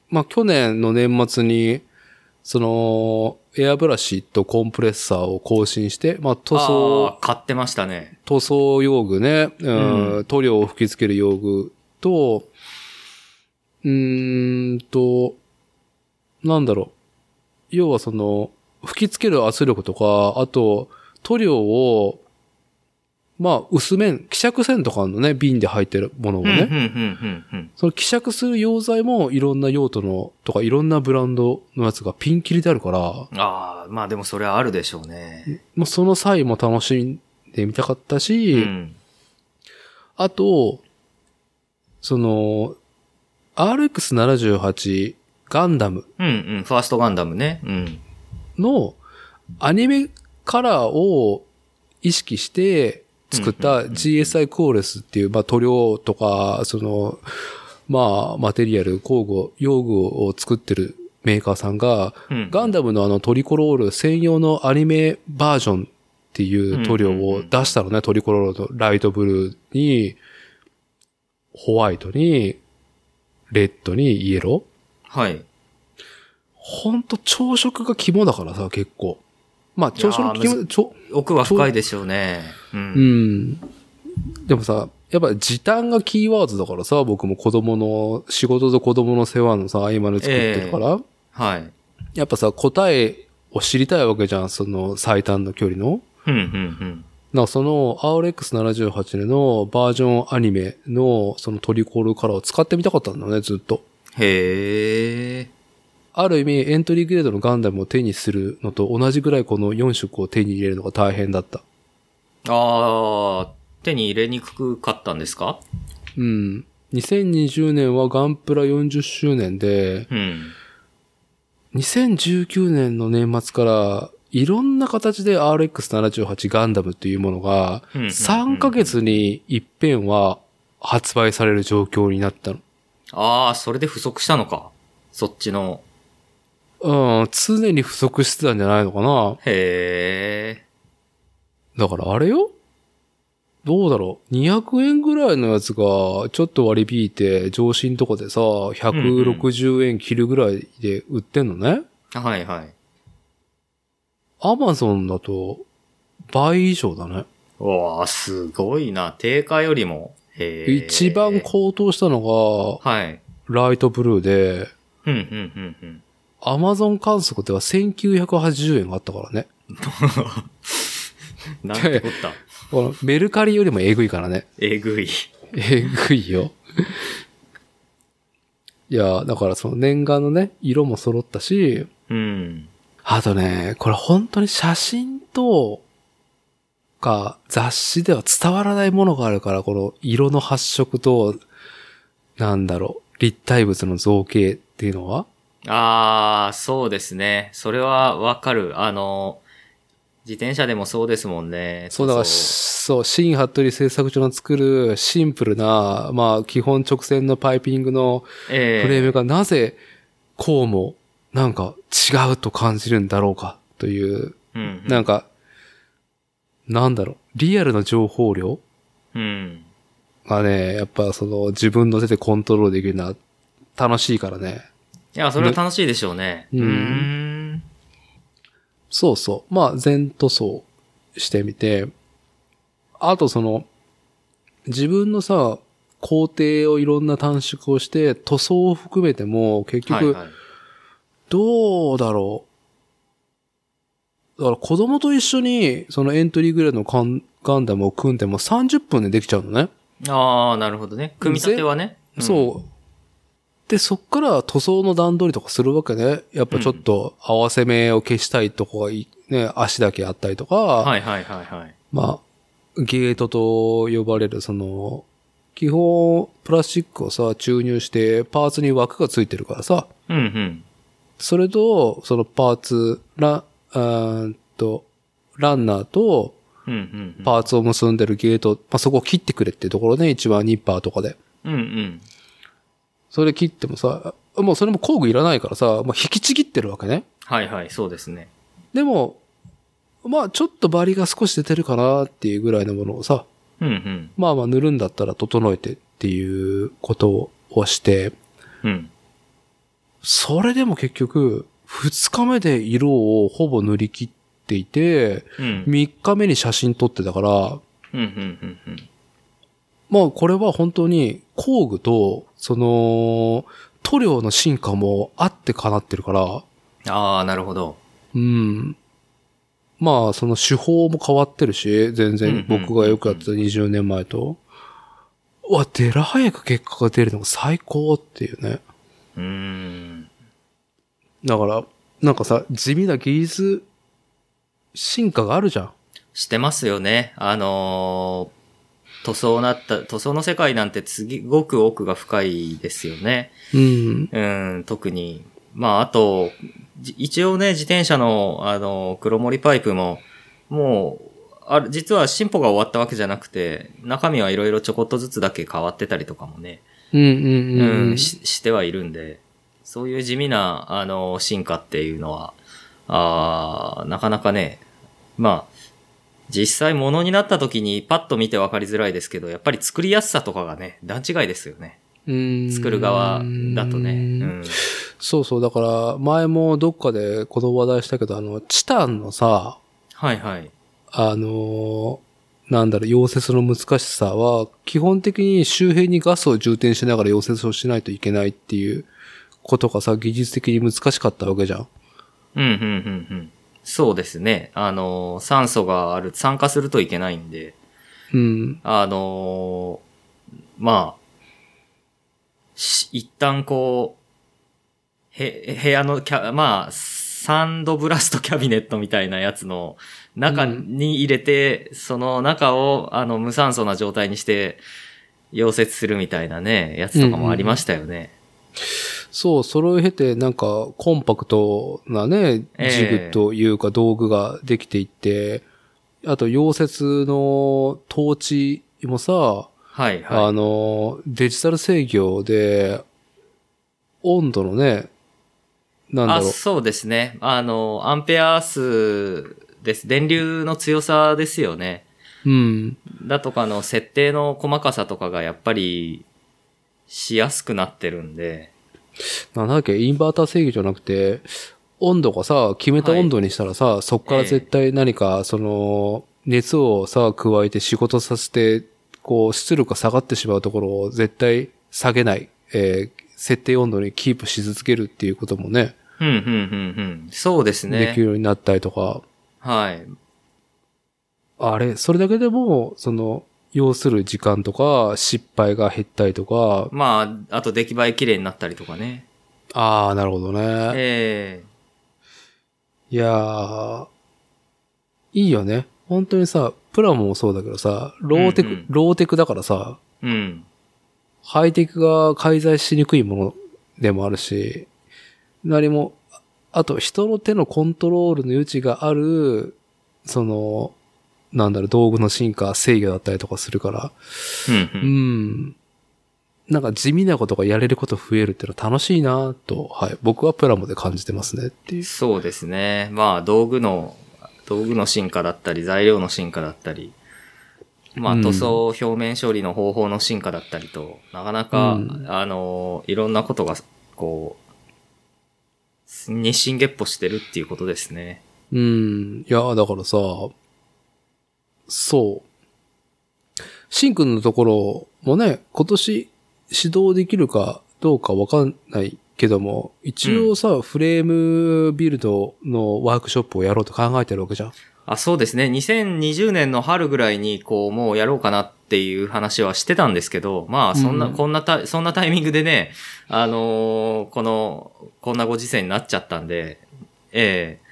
まあ去年の年末に、その、エアブラシとコンプレッサーを更新して、まあ塗あ装、ー買ってましたね。塗装用具ね、うんうん塗料を吹き付ける用具と、うーんと、なんだろう。要はその、吹き付ける圧力とか、あと、塗料を、まあ、薄めん、希釈線とかのね、瓶で入ってるものをね。その希釈する溶剤もいろんな用途の、とかいろんなブランドのやつがピンキリであるから、ああ、まあでもそれはあるでしょうね。もうその際も楽しんでみたかったし、うん。あと、その、RX78 ガンダムうん、うん。ファーストガンダムね。うん。のアニメカラーを意識して作った GSI コーレスっていう、まあ塗料とか、その、まあマテリアル、工具、用具を作ってるメーカーさんが、うん。ガンダムのあのトリコロール専用のアニメバージョンっていう塗料を出したのね、トリコロールのライトブルーに、ホワイトに、レッドにイエロー？はい。ほんと朝食が肝だからさ、結構。まあ朝食の肝、ちょ、奥は深いでしょうね。う。うんん。でもさ、やっぱ時短がキーワードだからさ、僕も子供の、仕事と子供の世話のさ、合間で作ってるから、はい。やっぱさ、答えを知りたいわけじゃん、その最短の距離の。うん、うん、うん。だからその RX78 のバージョンアニメのそのトリコールカラーを使ってみたかったんだよね、ずっと。へえ。ある意味エントリーグレードのガンダムを手にするのと同じぐらいこの4色を手に入れるのが大変だった。ああ、手に入れにくかったんですか？うん。2020年はガンプラ40周年で、うん。2019年の年末からいろんな形で RX78 ガンダムっていうものがうんうんうん3ヶ月に一遍は発売される状況になったの。ああ、それで不足したのか。そっちの。うん、常に不足してたんじゃないのかな。へえ。だからあれよ？どうだろう ?200 円ぐらいのやつがちょっと割り引いて上新とかでさ、160円切るぐらいで売ってんのね。はいはい。アマゾンだと倍以上だね。うわあ、すごいな。定価よりも。一番高騰したのがはい。ライトブルーで、うん、うん、うん、うん。アマゾン観測では1980円があったからね。なんてこった？このメルカリよりもえぐいからね。えぐい。えぐいよ。いや、だからその念願のね、色も揃ったし、うん。あとね、これ本当に写真と、か雑誌では伝わらないものがあるから、この色の発色と、なんだろう、立体物の造形っていうのはああ、そうですね。それはわかる。あの、自転車でもそうですもんね。そうだから、そう、新服部製作所の作るシンプルな、まあ基本直線のパイピングのええフレームがなぜこうもなんか違うと感じるんだろうかという、うんうん、なんか、なんだろう、リアルな情報量うん。がね、やっぱその自分の手でコントロールできるのは楽しいからね。いや、それは楽しいでしょうね。うんうーん。そうそう。まあ、全塗装してみて、あとその、自分のさ、工程をいろんな短縮をして、塗装を含めても、結局、はいはい。どうだろう。だから子供と一緒に、そのエントリーグレードのガンガンダムを組んでも30分でできちゃうのね。ああ、なるほどね。組み立てはね。うんそう。で、そっから塗装の段取りとかするわけね。やっぱちょっと合わせ目を消したいとこがいい、ね、足だけあったりとか、はいはいはいはい。まあ、ゲートと呼ばれる、その、基本、プラスチックをさ、注入して、パーツに枠がついてるからさ、うんうん。それと、そのパーツ、ラ、あーんと、ランナーと。パーツを結んでるゲート、まあ、そこを切ってくれっていうところね、一番ニッパーとかで。うんうん。それ切ってもさ、もうそれも工具いらないからさ、もう引きちぎってるわけね。はいはい、そうですね。でも、まあちょっとバリが少し出てるかなっていうぐらいのものをさ、うんうん。まあまあ塗るんだったら整えてっていうことをして、うん。それでも結局、二日目で色をほぼ塗り切っていて、うん。三日目に写真撮ってたから、うんうんうんうん。まあこれは本当に工具と、その、塗料の進化もあってかなってるから、ああ、なるほど。うん。まあ、その手法も変わってるし、全然僕がよくやってた20年前と。うわ、デラ早く結果が出るのが最高っていうね。うーん。だから、なんかさ、地味な技術進化があるじゃん。してますよね。あのー塗装なった、塗装の世界なんてすごく奥が深いですよね。うん。うん、特に。まあ、あと、じ一応ね、自転車の、あの、黒森パイプも、もう、あれ、実は進歩が終わったわけじゃなくて、中身はいろいろちょこっとずつだけ変わってたりとかもね、うんうんううん。ん、ししてはいるんで、そういう地味な、あの、進化っていうのは、あーなかなかね、まあ、実際物になった時にパッと見て分かりづらいですけど、やっぱり作りやすさとかがね、段違いですよね。うん作る側だとね。うん。そうそう。だから、前もどっかでこの話題したけど、あの、チタンのさ、はいはい。あのーなんだろう、溶接の難しさは、基本的に周辺にガスを充填しながら溶接をしないといけないっていうことがさ、技術的に難しかったわけじゃん。うん、うん、うん、うん。そうですね。あの、酸素がある、酸化するといけないんで、うん。あの、まあ、し一旦こう、へ、部屋のキャ、まあ、サンドブラストキャビネットみたいなやつの中に入れて、その中を、あの、無酸素な状態にして、溶接するみたいなね、やつとかもありましたよね。そう、それを経て、なんか、コンパクトなね、ええジグというか道具ができていって、あと、溶接の統治もさ、はい、はあの、デジタル制御で、温度のね、なんだろう。そうですね。あの、アンペア数です。電流の強さですよね。うん。だとかの設定の細かさとかがやっぱりしやすくなってるんで、なんだっけ、インバーター制御じゃなくて、温度がさ、決めた温度にしたらさ、そっから絶対何か、その、熱をさ、加えて仕事させて、こう、出力が下がってしまうところを絶対下げない、えー設定温度にキープし続けるっていうこともね、うん、うん、うん、うん。そうですでねき。るようになったりとか、はい。あれ、それだけでも、その、要する時間とか、失敗が減ったりとか、まあ、あと出来栄え綺麗になったりとかね。ああ、なるほどね。えいやー、いいよね。本当にさ、プラモもそうだけどさ、ローテク、うんうんローテクだからさ、えうん。ハイテクが介在しにくいものでもあるし、何も、あと人の手のコントロールの余地がある、その、なんだろう、道具の進化、制御だったりとかするから、うん、ううん。ん。なんか地味なことがやれること増えるっていうのは楽しいなと、はい。僕はプラモで感じてますねっていう。そうですね。まあ、道具の、道具の進化だったり、材料の進化だったり、まあ、うん塗装表面処理の方法の進化だったりと、なかなか、うんあの、いろんなことが、こう、日進月歩してるっていうことですね。うん。いや、だからさ、そう。シンくんのところもね、今年指導できるかどうかわかんないけども、一応さ、フレームビルドのワークショップをやろうと考えてるわけじゃん。あ、そうですね。2020年の春ぐらいに、こう、もうやろうかなっていう話はしてたんですけど、まあ、そんな、うんこんなた、そんなタイミングでね、あのーこの、こんなご時世になっちゃったんで、ええ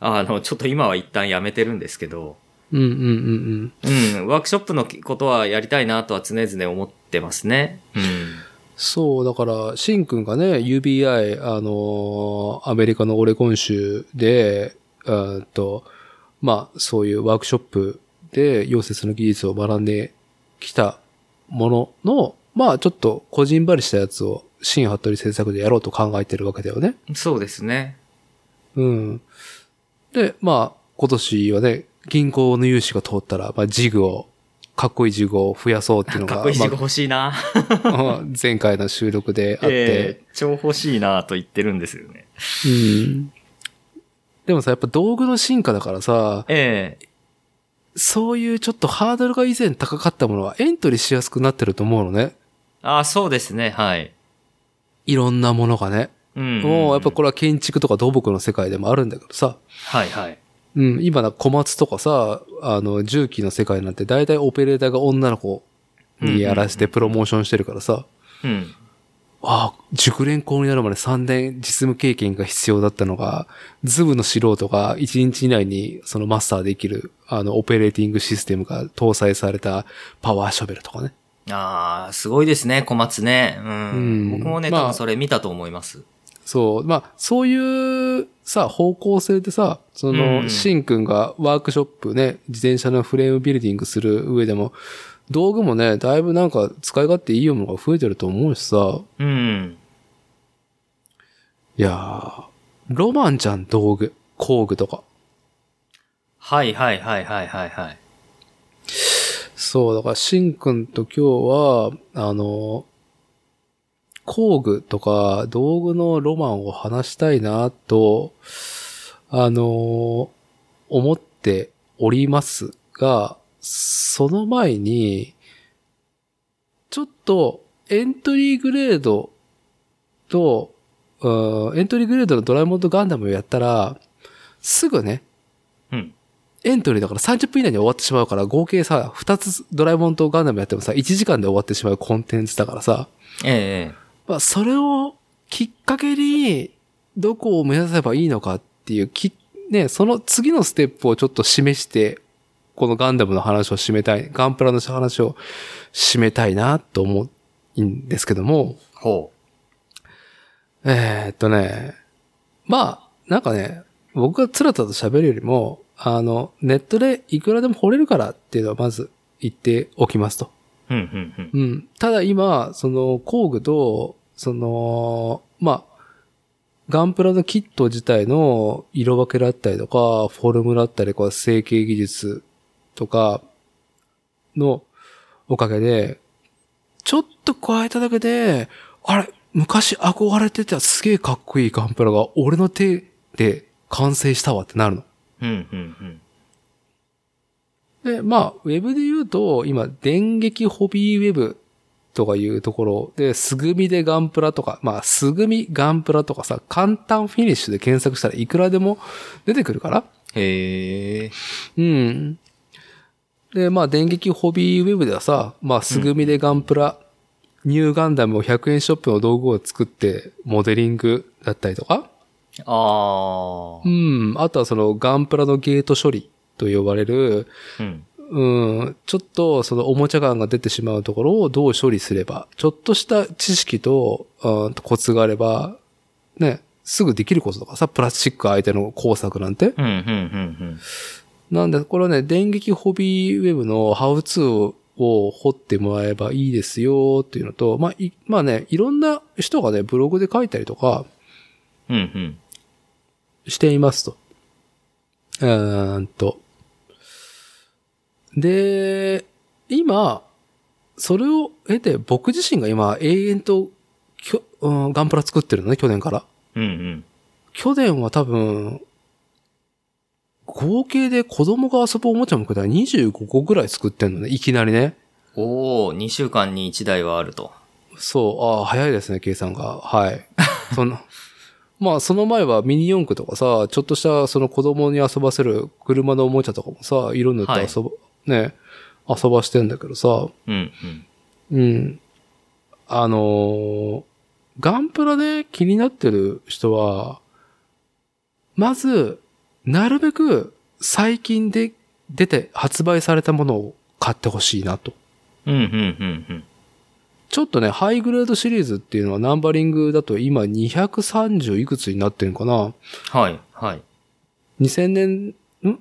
あの、ちょっと今は一旦やめてるんですけど、うんうんうんうん。うん、ワークショップのことはやりたいなとは常々思ってますね。うん。そう、だから、シンくんがね、UBI、あのーアメリカのオレゴン州で、えーっと、まあ、そういうワークショップで溶接の技術を学んできたものの、まあ、ちょっとこじんばりしたやつを、新服部製作でやろうと考えてるわけだよね。そうですね。うん。で、まあ、今年はね、銀行の融資が通ったら、まあ、ジグを、かっこいいジグを増やそうっていうのが、かっこいい字まが欲しいな。あ前回の収録であって、ええ超欲しいなと言ってるんですよね。うん。でもさ、やっぱ道具の進化だからさ、ええそういうちょっとハードルが以前高かったものはエントリーしやすくなってると思うのね。あそうですね、はい。いろんなものがね。うん。もうやっぱこれ。れは建築とか土木の世界でもあるんだけどさ。はいはい。うん、今な小松とかさ、あの、重機の世界なんて大体オペレーターが女の子にやらせてプロモーションしてるからさ、うん。ああ、熟練工になるまで3年実務経験が必要だったのが、ズブの素人が1日以内にそのマスターできる、あの、オペレーティングシステムが搭載されたパワーショベルとかね。ああ、すごいですね、小松ね。うん。うん僕もね、まあ多分それ見たと思います。そう。まあ、そういうさ、方向性でさ、その、うんシンくんがワークショップね、自転車のフレームビルディングする上でも、道具もね、だいぶなんか使い勝手いいものが増えてると思うしさ、うん。いやー、ロマンじゃん、道具。工具とか。はいはいはいはいはいはい。そう、だから、シンくんと今日は、あの、工具とか道具のロマンを話したいなと、あの、思っておりますが、その前に、ちょっとエントリーグレードと、うんエントリーグレードのドラえもんとガンダムをやったら、すぐね、うん。エントリーだから30分以内に終わってしまうから、合計さ、2つドラえもんとガンダムやってもさ、1時間で終わってしまうコンテンツだからさ、ええまあ、それをきっかけに、どこを目指せばいいのかっていう、き、ね、その次のステップをちょっと示して、このガンダムの話を締めたい、ガンプラの話を締めたいなと思うんですけども、ほえーっとね、まあ、なんかね、僕がつらつらと喋るよりも、あの、ネットでいくらでも掘れるからっていうのはまず言っておきますと。う。うんうんうん。うん。ただ今、その工具と、その、まあ、ガンプラのキット自体の色分けだったりとか、フォルムだったり、こう、成形技術とかのおかげで、ちょっと加えただけで、あれ、昔憧れてたすげえかっこいいガンプラが俺の手で完成したわってなるの。うんうんうん。で、まあ、ウェブで言うと、今、電撃ホビーウェブとかいうところで、すぐみでガンプラとか、まあ、すぐみガンプラとかさ、簡単フィニッシュで検索したらいくらでも出てくるから。へえ。うん。で、まあ、電撃ホビーウェブではさ、まあ、すぐみでガンプラ、ニューガンダムを100円ショップの道具を作って、モデリングだったりとか、ああう。ん。あとはそのガンプラのゲート処理と呼ばれる、うん。うん、ちょっとそのおもちゃ感が出てしまうところをどう処理すれば、ちょっとした知識と、うん、コツがあれば、ね、すぐできることとかさ、プラスチック相手の工作なんて。うんうんうんなんで、これはね、電撃ホビーウェブのハウツーを掘ってもらえばいいですよっていうのと、まあ、い、まあね、いろんな人がね、ブログで書いたりとかうん。うんうん。していますと。うーんと。で、今、それを得て、僕自身が今、永遠ときょ、うん、ガンプラ作ってるのね、去年から。うんうん。去年は多分、合計で子供が遊ぶおもちゃもくらい25個ぐらい作ってんのね、いきなりね。おー、2週間に1台はあると。そう、ああ、早いですね、計算が。はい。その、まあ、その前はミニ四駆とかさ、ちょっとしたその子供に遊ばせる車のおもちゃとかもさ、色塗って遊ば、ね、遊ばしてんだけどさ、うんうん。うん。あのーガンプラで気になってる人は、まず、なるべく最近で出て発売されたものを買ってほしいなと。うんうんうんうん。ちょっとね、ハイグレードシリーズっていうのはナンバリングだと今230いくつになってるのかなはい、はい。?2000 年、ん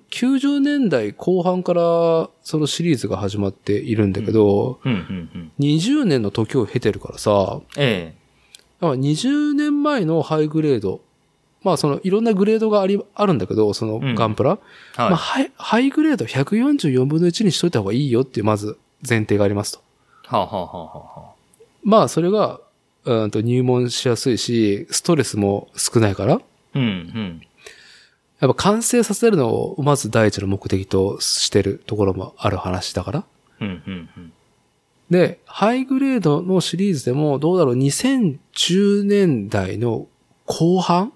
?90 年代後半からそのシリーズが始まっているんだけど、うんうんうん。20年の時を経てるからさ、えだから20年前のハイグレード、まあそのいろんなグレードがあり、あるんだけど、そのうんガンプラ、えはい。まあハイハイグレード144分の1にしといた方がいいよっていうまず前提がありますと。はあ、はあはあはあはまあそれが、うんと入門しやすいし、ストレスも少ないから、あ、うんうん。やっぱ完成させるのをまず第一の目的としてるところもある話だから。うんうんうん。で、ハイグレードのシリーズでもどうだろう、2010年代の後半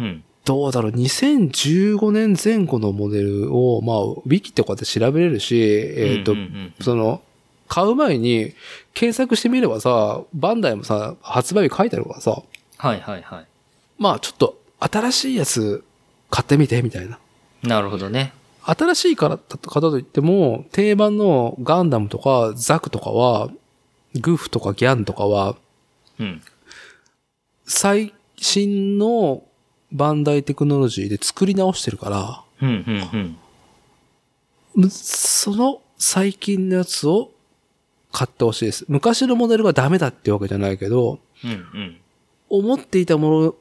うん。どうだろう、2015年前後のモデルを、まあ、ウィキとかで調べれるし、えっ、と、うんうんうんその、買う前に検索してみればさ、バンダイもさ、発売日書いてあるからさ、はいはいはまあちょっと新しいやつ買ってみて、みたいな。い。なるほどね。新しいから方といっても、定番のガンダムとかザクとかは、グフとかギャンとかは、うん。最新のバンダイテクノロジーで作り直してるから、うんうんうん。むその最近のやつを買ってほしいです。昔のモデルがダメだってわけじゃないけど、うんうん。思っていたもの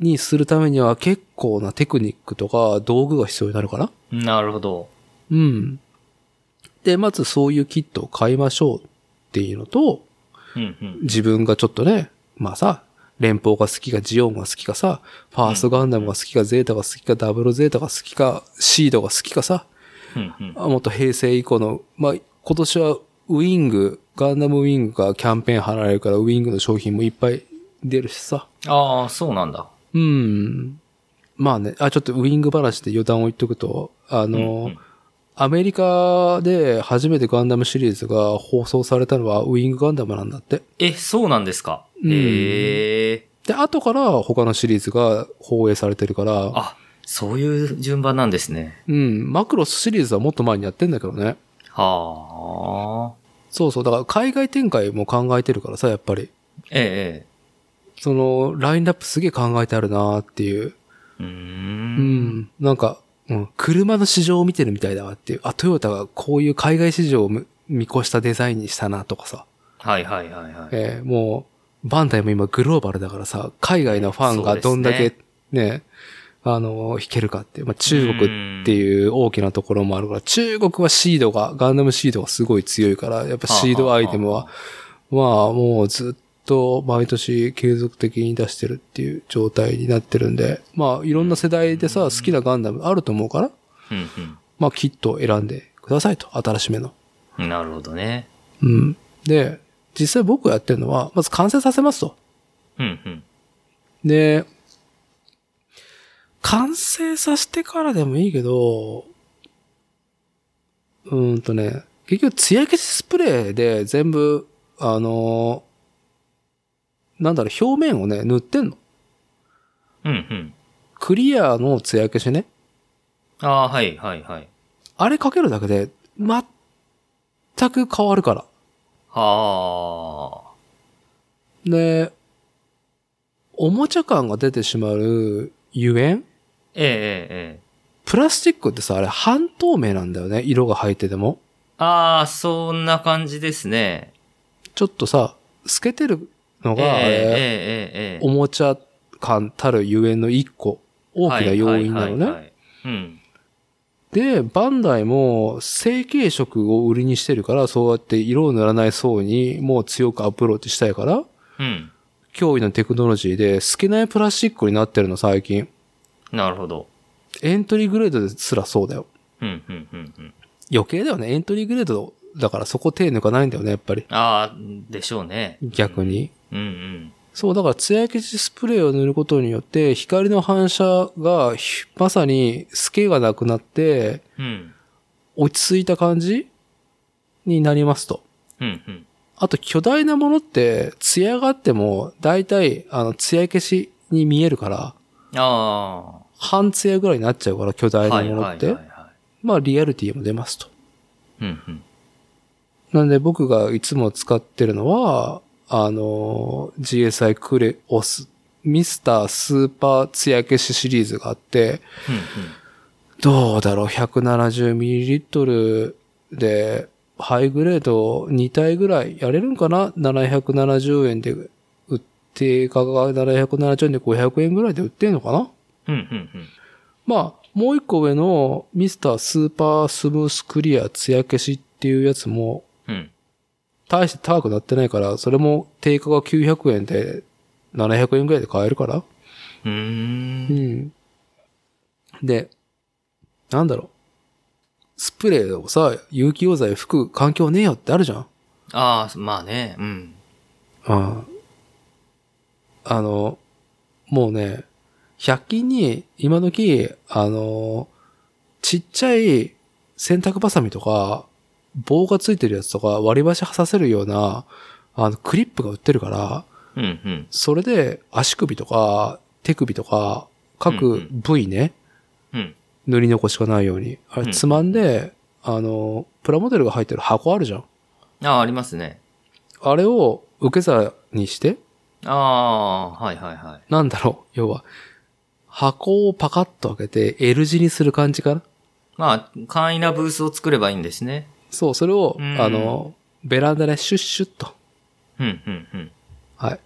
にするためには結構なテクニックとか道具が必要になるから。なるほど。うん。で、まずそういうキットを買いましょうっていうのと、うんうん。自分がちょっとね、まあさ、連邦が好きかジオンが好きかさ、ファーストガンダムが好きかゼータが好きかダブルゼータが好きかシードが好きかさ、うんうん。あもっと平成以降の、まあ今年はウィング、ガンダムウィングがキャンペーン貼られるからウィングの商品もいっぱい出るしさ。ああ、そうなんだ。うん。まあね、あ、ちょっとウィング話で余談を言っとくと、あの、うんうんアメリカで初めてガンダムシリーズが放送されたのはウィングガンダムなんだって。え、そうなんですか？うんええで、後から他のシリーズが放映されてるから、あ、そういう順番なんですね。うん、マクロスシリーズはもっと前にやってんだけどね。はあ。そうそう、だから海外展開も考えてるからさ、やっぱり。ええその、ラインナップすげえ考えてあるなーっていう。ええ。うー。うんん、なんか、うん、車の市場を見てるみたいだわっていう。あ、トヨタがこういう海外市場をむ見越したデザインにしたなとかさ。はいはいはいはい。えーもう、バンダイも今グローバルだからさ、海外のファンがどんだけね、あの、弾けるかっていう。まあ、中国っていう大きなところもあるから、中国はシードが、ガンダムシードがすごい強いから、やっぱシードアイテムは、まあもうずっと毎年継続的に出してるっていう状態になってるんで、まあいろんな世代でさ、好きなガンダムあると思うから、うんまあキットを選んでくださいと、新しめの。うん。なるほどね。うん。で、実際僕がやってるのは、まず完成させますと。うんうん。で、完成させてからでもいいけど、うーんとね、結局、艶消しスプレーで全部、あのーなんだろう、表面をね、塗ってんの。うんうん。クリアの艶消しね。ああ、はいはいはい。あれかけるだけで、全く変わるから。はあ。で、おもちゃ感が出てしまうゆえん？ええええええ。プラスチックってさ、あれ半透明なんだよね。色が入ってても。ああ、そんな感じですね。ちょっとさ、透けてるのええが、あれ、ええええええ。おもちゃ感たるゆえんの一個、大きな要因なのね。はいはいはいはいうん。で、バンダイも成型色を売りにしてるから、そうやって色を塗らない層にもう強くアプローチしたいから、うん。驚異のテクノロジーで透けないプラスチックになってるの最近。なるほど。エントリーグレードですらそうだよ。うん、うん、うん、うん。余計だよね。エントリーグレードだからそこ手抜かないんだよね、やっぱり。ああ、でしょうね。逆に。うん、うん。そう、だから艶消しスプレーを塗ることによって、光の反射がひまさに透けがなくなって、うん。落ち着いた感じ？になりますと。うん、うん。あと巨大なものって、艶があっても、だいたい、あの、艶消しに見えるから、あ半艶ぐらいになっちゃうから、巨あ。大なはい、はい、ものって。はい。はいまあ、リアリティも出ますと。うん、うん。なんで僕がいつも使ってるのは、あの、GSI クレオス、ミスタースーパー艶消しシリーズがあって、うん、どうだろう、170ml で、ハイグレード2体ぐらいやれるんかな ?770 円で売って、価格が770円で500円ぐらいで売ってんのかな？うん。うん、うん、まあ、もう一個上のミスタースーパースムースクリア艶消しっていうやつも、大して高くなってないから、それも定価が900円で700円ぐらいで買えるから。うー。うんん。で、なんだろう。スプレーをさ、有機溶剤吹く環境ねえよってあるじゃん。ああ、まあね。うん。あああの、もうね、100均に今時、あの、ちっちゃい洗濯バサミとか、棒がついてるやつとか割り箸刺せるような、あの、クリップが売ってるから、うん、うん。それで足首とか手首とか各部位ね、うん。塗り残しがないように。あうんれつまんで、あの、プラモデルが入ってる箱あるじゃん。ああ、ありますね。あれを受け皿にして、ああ、はい、はい、はい。なんだろう、要は、箱をパカッと開けて L 字にする感じかな。まあ、簡易なブースを作ればいいんですね。そう、それを、うんあの、ベランダでシュッシュッと。うん、うん、うん。はい。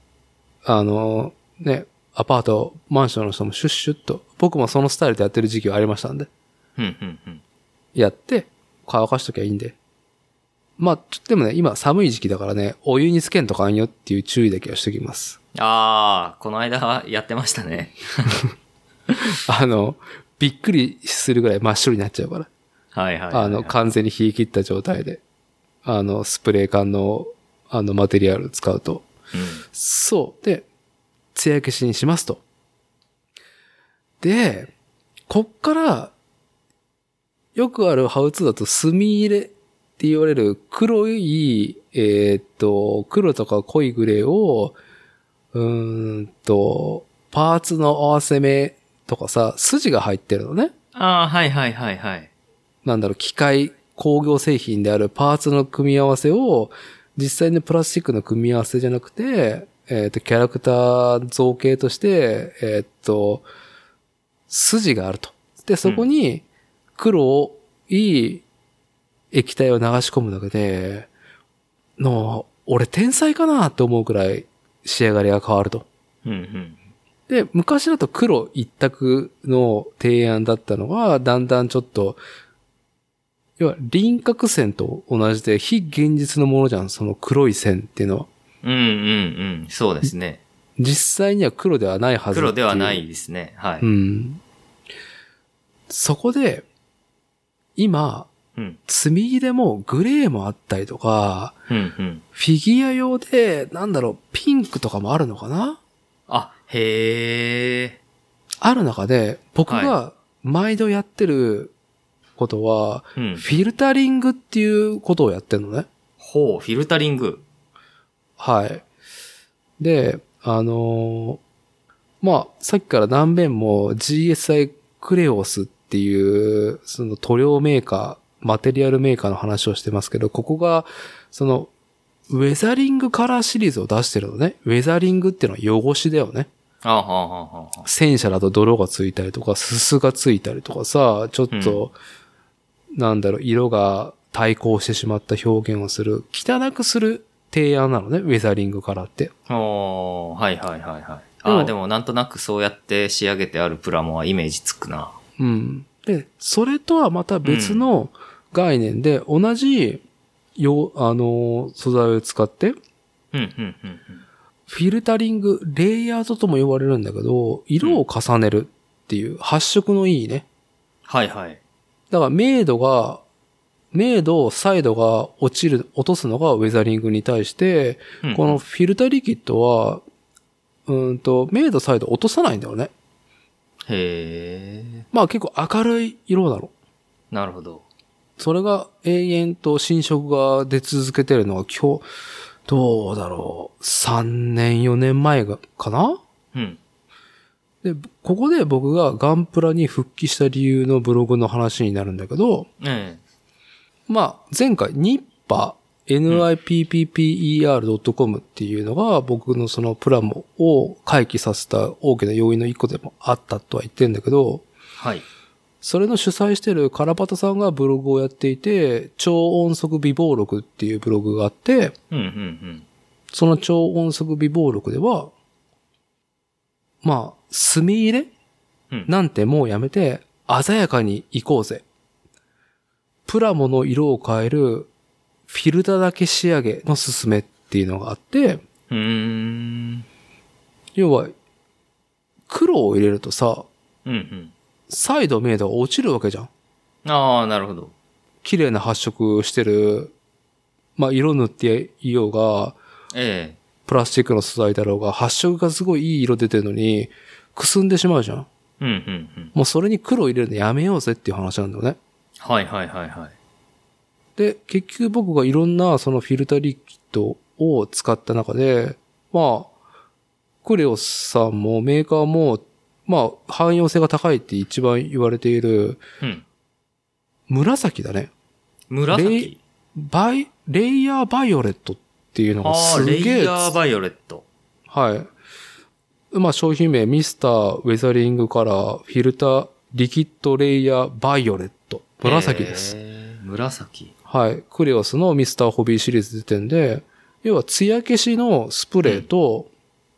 あの、ね、アパート、マンションの人もシュッシュッと。僕もそのスタイルでやってる時期がありましたんで。うん、うん、うん。やって、乾かしときゃいいんで。まあ、ちょでもね、今寒い時期だからね、お湯につけんとかんよっていう注意だけはしときます。ああ、この間やってましたね。あの、びっくりするぐらい真っ白になっちゃうから。はい、はいはいはい。あの、完全に冷え切った状態で。あの、スプレー缶の、あの、マテリアル使うと。うん。そう。で、艶消しにしますと。で、こっから、よくあるハウツーだと墨入れって言われる黒い、えーっと、黒とか濃いグレーを、うーんと、パーツの合わせ目とかさ、筋が入ってるのね。ああ、はいはいはいはい。なんだろう、機械工業製品であるパーツの組み合わせを、実際のプラスチックの組み合わせじゃなくて、えっ、と、キャラクター造形として、えっ、と、筋があると。で、そこに黒い液体を流し込むだけで、の、俺天才かなって思うくらい仕上がりが変わると。うんうん。で、昔だと黒一択の提案だったのが、だんだんちょっと、要は輪郭線と同じで非現実のものじゃん、その黒い線っていうのは。うんうんうん。そうですね。実際には黒ではないはず黒ではないですね。はい。うん。そこで、今、うん。積み木でもグレーもあったりとか、うんうん。フィギュア用で、なんだろう、ピンクとかもあるのかな？あ、へえ。ある中で、僕はが毎度やってることは、うん。フィルタリングっていうことをやってるのね。ほう、フィルタリング。はい。で、あのーまあ、さっきから何遍も GSI クレオスっていう、その塗料メーカー、マテリアルメーカーの話をしてますけど、ここが、その、ウェザリングカラーシリーズを出してるのね。ウェザリングっていうのは汚しだよね。あはあはあはあはあ。戦車だと泥がついたりとか、すすがついたりとかさ、ちょっと、なんだろう、色が対抗してしまった表現をする、汚くする提案なのね、ウェザリングカラーって。おーはいはいはいはい。ああ、でもなんとなくそうやって仕上げてあるプラモはイメージつくな。うん。で、それとはまた別の概念で、同じ、よ、あの、素材を使って、うん、うん、うん。フィルタリング、レイヤードとも呼ばれるんだけど、色を重ねるっていう発色のいいね。はいはい。だから明度が、明度、サイドが落ちる、落とすのがウェザリングに対して、うんこの、フィルタリキッドは、うーんと、明度、サイド落とさないんだよね。へえ。まあ結構明るい色なの。なるほど。それが永遠と新色が出続けてるのが今日、どうだろう。3年、4年前が、かな？うん。で、ここで僕がガンプラに復帰した理由のブログの話になるんだけど、えまあ、前回、ニッパ、nippper.com っていうのが僕のそのプラモを回帰させた大きな要因の一個でもあったとは言ってんだけど、え。はい。それの主催してるカラパタさんがブログをやっていて、超音速微暴録っていうブログがあって、うん、うん、うん。その超音速微暴録では、まあ、墨入れ？うんなんてもうやめて、鮮やかに行こうぜ。プラモの色を変える、フィルターだけ仕上げのすすめっていうのがあって、うーん。要は、黒を入れるとさ、うん、うん。サイド明度が落ちるわけじゃん。ああ、なるほど。綺麗な発色してる、まあ、色塗っていようが、えプラスチックの素材だろうが、発色がすごいいい色出てるのに、くすんでしまうじゃん。え。うん、うん、うん。もうそれに黒入れるのやめようぜっていう話なんだよね。はい、はい、はい、はい。で、結局僕がいろんなそのフィルタリキッドを使った中で、まあ、クレオスさんもメーカーも、まあ、汎用性が高いって一番言われているうん。紫だね。レ紫イ。バイ、レイヤーバイオレットっていうのがああ、すレイげえヤーバイオレット。はい。まあ商品名、ミスターウェザリングカラー、フィルター、リキッドレイヤーバイオレット。紫です。紫。はい。クレオスのミスターホビーシリーズ出てんで、要は艶消しのスプレーと、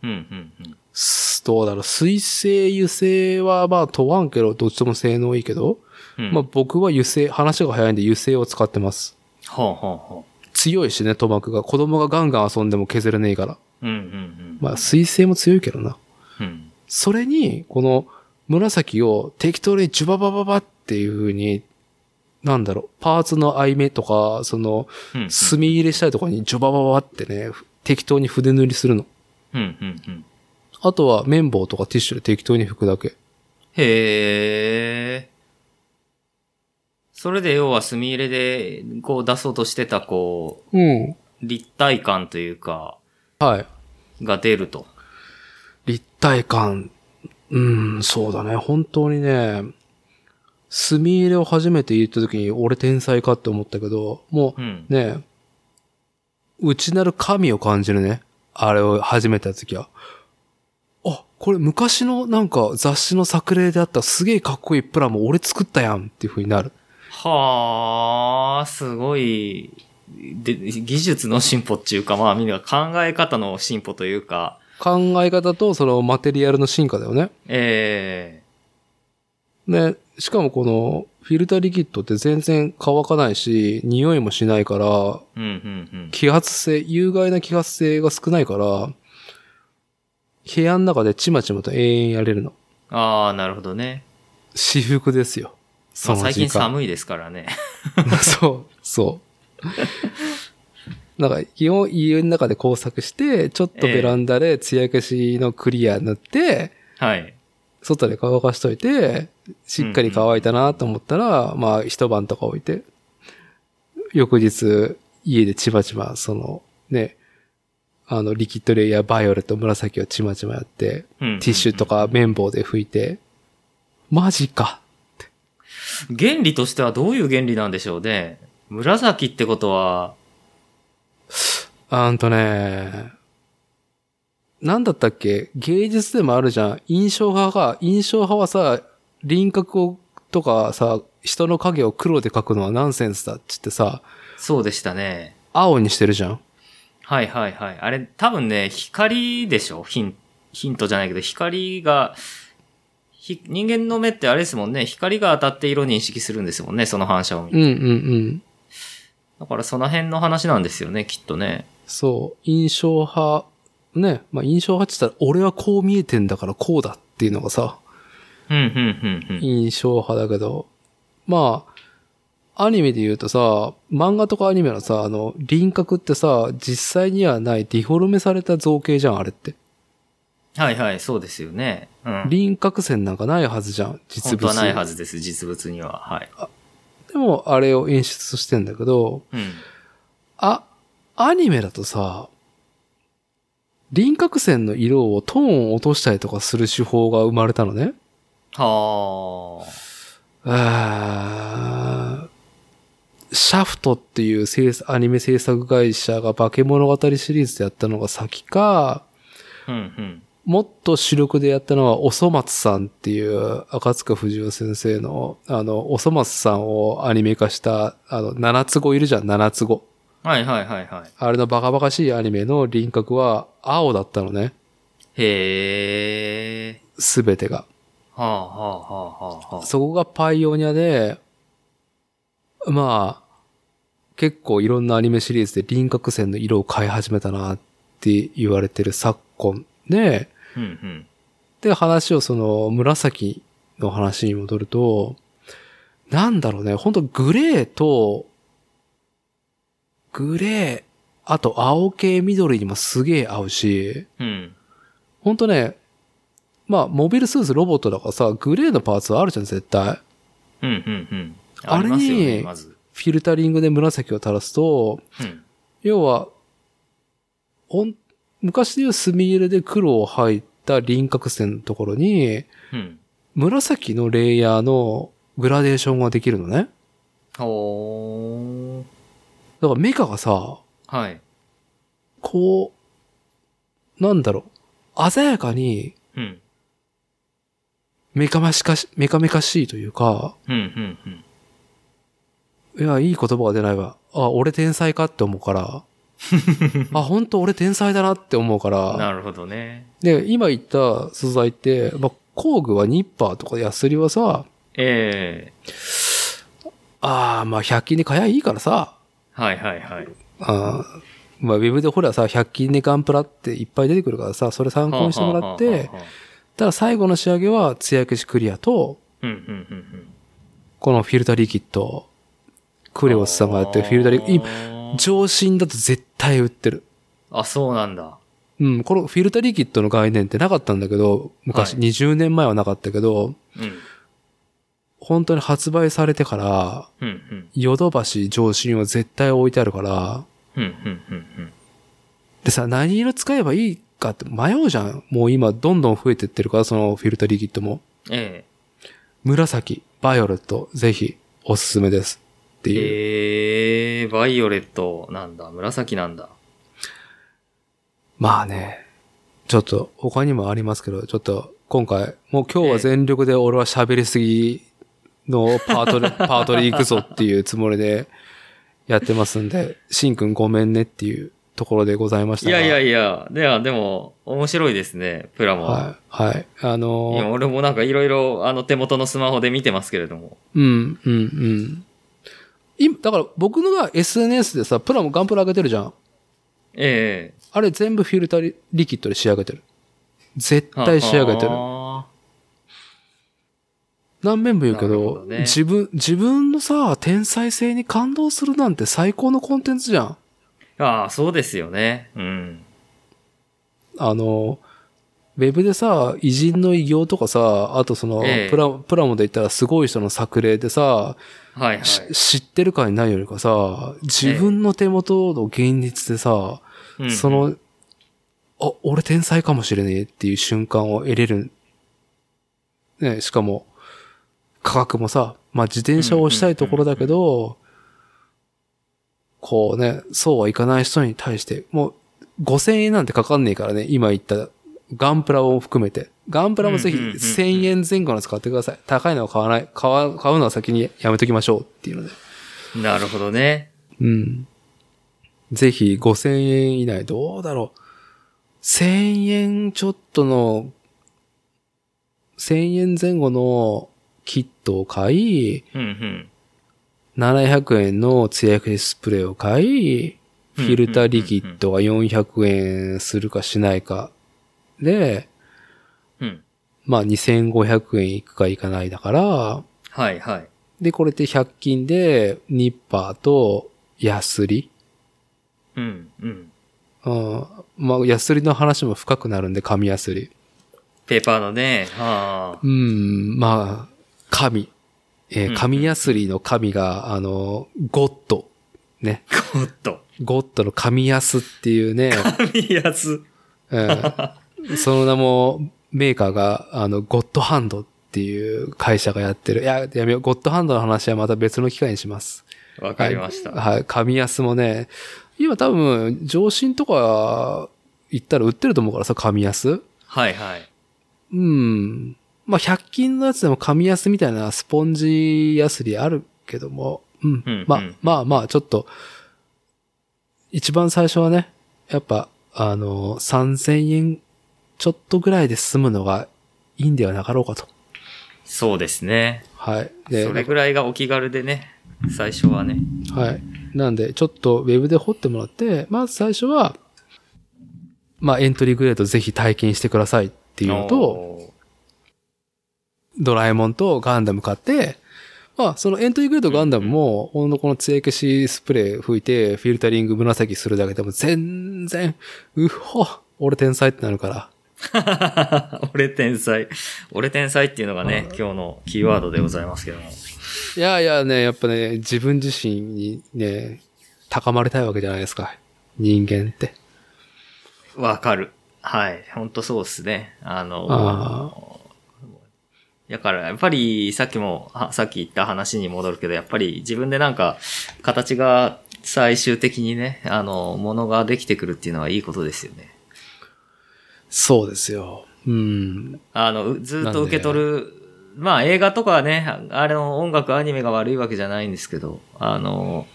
うん、うん、うん。すどうだろう、水性、油性はまあ問わんけど、どっちとも性能いいけど、うん。まあ僕は油性、話が早いんで油性を使ってます。はあ、はあ、はあ。強いしね、塗膜が。子供がガンガン遊んでも削れねえから。うん、うん、うん。まあ水性も強いけどな。うん。それに、この紫を適当にジュババババっていう風に、なんだろう、パーツの合い目とか、その、うん。墨入れしたいところにジュババババってね、適当に筆塗りするの。うん、うん、うん。あとは綿棒とかティッシュで適当に拭くだけ。へえ。それで要は墨入れで、こう出そうとしてた、こうん。う、立体感というか、はい。が出ると。立体感。うん、そうだね。本当にね、墨入れを初めて入れた時に俺天才かって思ったけど、もうん。うね、内なる神を感じるね。あれを始めた時は。あ、これ昔のなんか雑誌の作例であったすげえかっこいいプラも俺作ったやんっていう風になる。はあ、すごい、で、技術の進歩っていうか、まあみんな考え方の進歩というか、考え方とそのマテリアルの進化だよね。えね、しかもこのフィルターリキッドって全然乾かないし、匂いもしないから、えうん、うん、うん。揮発性、有害な揮発性が少ないから、部屋の中でちまちまと永遠やれるの。ああ、なるほどね。私服ですよ。その時間。近寒いですからね。そう、そう。なんか、基本家の中で工作して、ちょっとベランダで艶消しのクリア塗って、はい。外で乾かしといて、しっかり乾いたなと思ったら、まあ一晩とか置いて、翌日家でちまちま、そのね、あのリキッドレイヤーバイオレット紫をちまちまやって、うんティッシュとか綿棒で拭いて、マジか。原理としてはどういう原理なんでしょうね。紫ってことは、あんとね、なんだったっけ？芸術でもあるじゃん。印象派が、印象派はさ、輪郭をとかさ、人の影を黒で描くのはナンセンスだっつってさ、そうでしたね。青にしてるじゃん。はいはいはい。あれ、多分ね、光でしょ？ヒンヒントじゃないけど、光が、ひ人間の目ってあれですもんね。光が当たって色認識するんですもんね。その反射を見て。うんうんうん。だからその辺の話なんですよね、きっとね。そう、印象派、ね、まあ印象派って言ったら、俺はこう見えてんだからこうだっていうのがさ、うん、うん、うん、うん。印象派だけど、まあ、アニメで言うとさ、漫画とかアニメのさ、あの、輪郭ってさ、実際にはないディフォルメされた造形じゃん、あれって。はいはい、そうですよね。うん。輪郭線なんかないはずじゃん、実物。本当はないはずです、実物には。はい。でも、あれを演出してんだけど、うん。あ、アニメだとさ、輪郭線の色をトーンを落としたりとかする手法が生まれたのね。はあーシャフトっていうアニメ制作会社が化け物語シリーズでやったのが先か、あ。うん、うん。もっと主力でやったのは、おそ松さんっていう、赤塚不二夫先生の、あの、おそ松さんをアニメ化した、あの、七つ子いるじゃん、七つ子。はいはいはいはい。あれのバカバカしいアニメの輪郭は青だったのね。へえ。すべてが。はあはあはあはあはあ。そこがパイオニアで、まあ、結構いろんなアニメシリーズで輪郭線の色を変え始めたなって言われてる昨今で、うんうん。で、話をその紫の話に戻ると、なんだろうね、本当グレーと、グレー、あと青系緑にもすげえ合うし、うん。本当ね、まあ、モビルスーツロボットだからさ、グレーのパーツはあるじゃん、絶対。うんうんうん。あれに。フィルタリングで紫を垂らすと、うん。要は、ほん、昔でいう墨入れで黒を入った輪郭線のところに、うん。紫のレイヤーのグラデーションができるのね。ほー。だからメカがさ、はい。こう、なんだろう、鮮やかにうん。メカマしかし、メカメカしいというか、うんうんうん。いや、いい言葉が出ないわ。あ、俺天才かって思うから。あ、本当俺天才だなって思うから。なるほどね。で、今言った素材って、まあ、工具はニッパーとかヤスリはさ、ええああ、まあ、100均で買えばいいからさ、はいはいはい。あーまあ、ウェブでほらさ、100均でガンプラっていっぱい出てくるからさ、それ参考にしてもらって、ただ最後の仕上げは、艶消しクリアと。このフィルタリキッド、クレオスさんがやってるフィルタリキッド、今、上新だと絶対売ってる。あ、そうなんだ。うん、このフィルタリキッドの概念ってなかったんだけど、昔、はい20年前はなかったけど、うん。本当に発売されてから、うんうん。ヨドバシ上新は絶対置いてあるから、うんうんうんうん。でさ、何色使えばいいかって迷うじゃん。もう今どんどん増えてってるから、そのフィルタリキッドも。え紫、バイオレット、ぜひおすすめです。ってえいう。えー、バイオレットなんだ。紫なんだ。まあね、ちょっと他にもありますけど、ちょっと今回、もう今日は全力で俺は喋りすぎのパートで、パートで行くぞっていうつもりでやってますんで、しんくんごめんねっていうところでございましたが。いやいやいや、では、でも、面白いですね、プラモ。はい。はい。あの今俺もなんかいろいろ、あの、手元のスマホで見てますけれども。うん、うん、うん。今、だから僕のが SNS でさ、プラモガンプラ上げてるじゃん。えあれ全部フィルタリリキッドで仕上げてる。絶え対仕上げてる。あ何遍も言うけなるほどどね自分、自分のさ、天才性に感動するなんて最高のコンテンツじゃん。ーあー、そうですよね。うん。あの、ウェブでさ、偉人の偉業とかさ、あとその、ええプラ、プラモで言ったらすごい人の作例でさ、はいはい。し知ってるかにないよりかさ、自分の手元の現実でさ、うんそ、の、あ、俺天才かもしれねえっていう瞬間を得れる。ね、しかも、価格もさ、まあ自転車をしたいところだけど、こうね、そうはいかない人に対して、もう5000円なんてかかんねえからね、今言ったガンプラを含めて。ガンプラもぜひうんうんうんうん1000円前後の使ってください。高いのは買わない。買わ、買うのは先にやめときましょうっていうので。なるほどね。うん。ぜひ5000円以内どうだろう。1000円ちょっとの1000円前後のキットを買い、うんうん。700円の艶消しスプレーを買い、フィルターリキッドが400円するかしないかで、うん。まあ2500円いくかいかないだから、はいはい。で、これって100均でニッパーとヤスリ。うんうん。うん、まあ、ヤスリの話も深くなるんで、紙ヤスリ。ペーパーのね、はあ。うん、まあ、紙。えーうん紙ヤスリの紙が、あの、ゴッド。ね。ゴッド。ゴッドの紙ヤスっていうね、いいやつ。うん、その名も、メーカーが、あの、ゴッドハンドっていう会社がやってる。いや、やめよう。ゴッドハンドの話はまた別の機会にします。わかりました。はい。はい紙安もね、今多分、上新とか行ったら売ってると思うからさ、紙安。はいはい。うん。まあ、100均のやつでも紙安みたいなスポンジヤスリあるけども、うん。うんまあうん、まあまあ、ちょっと、一番最初はね、やっぱ、あの、3000円ちょっとぐらいで済むのがいいんではなかろうかと。そうですね。はい。で、それぐらいがお気軽でね、最初はね。はい。なんで、ちょっとウェブで掘ってもらって、まず最初は、まあ、エントリーグレードぜひ体験してくださいっていうのと、おドラえもんとガンダム買って、まあ、そのエントリーグレードガンダムも、ほんのこの艶消しスプレー吹いて、フィルタリング紫するだけでも全然、うっほ、俺天才ってなるから。ー 俺天才。俺天才っていうのがね、今日のキーワードでございますけども。いやいやね、やっぱね、自分自身にね、高まりたいわけじゃないですか。人間って。わかる。はい。ほんとそうですね。あの、あだから、やっぱり、さっきも、はさっき言った話に戻るけど、やっぱり自分でなんか、形が最終的にね、あの、ものができてくるっていうのはいいことですよね。そうですよ。うん。あの、うずっと受け取る、まあ映画とかはね、ああれの音楽、アニメが悪いわけじゃないんですけど、あの、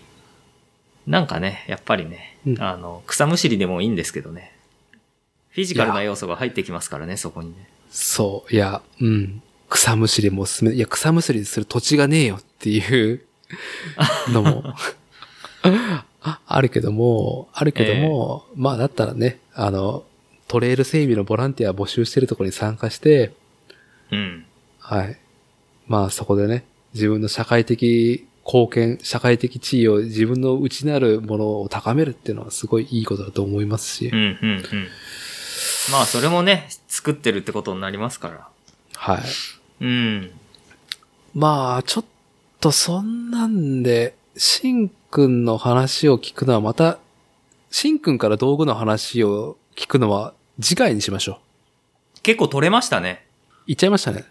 なんかね、やっぱりね、うんあの、草むしりでもいいんですけどね。フィジカルな要素が入ってきますからね、そこにね。そう、いや、うん。草むしりもおすすめ。いや、草むしりする土地がねえよっていう のも、ああるけども、あるけども、まあだったらね、あの、トレイル整備のボランティア募集してるところに参加して、うん。はい。まあそこでね、自分の社会的貢献、社会的地位を自分の内なるものを高めるっていうのはすごいいいことだと思いますし、うん、うん、うん。まあ、それもね、作ってるってことになりますから。はい。うん。まあ、ちょっとそんなんで、しんくんの話を聞くのはまた、しんくんから道具の話を聞くのは次回にしましょう。結構取れましたね。言っちゃいましたね。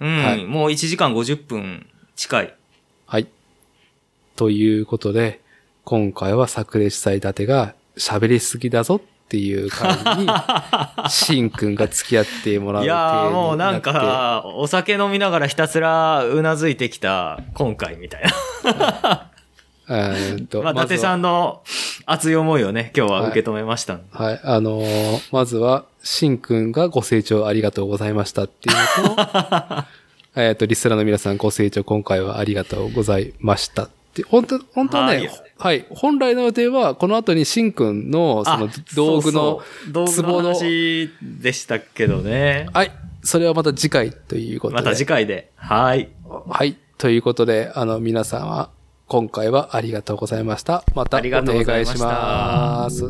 うん。はいもう1時間50分近い。はい。ということで、今回は炸裂祭立てが喋りすぎだぞっていう回に、しんくんが付き合ってもらういやもうなんか、お酒飲みながらひたすらうなずいてきた今回みたいな。えーっとまあ、伊達さんの熱い思いをね、今日は受け止めましたんで。はい。あのーまずは、しんくんがご清聴ありがとうございましたっていうのと、えっと、リスナーの皆さんご清聴今回はありがとうございましたって、本当本当はね、ははいい、本来の予定は、この後にしんくんの、そのあ道具の、そうそう道具のツボの話でしたけどね。はい、それはまた次回ということで。また次回で。はい。はい。ということで、あの、皆さんは、今回はありがとうございました。またお願いしましたます。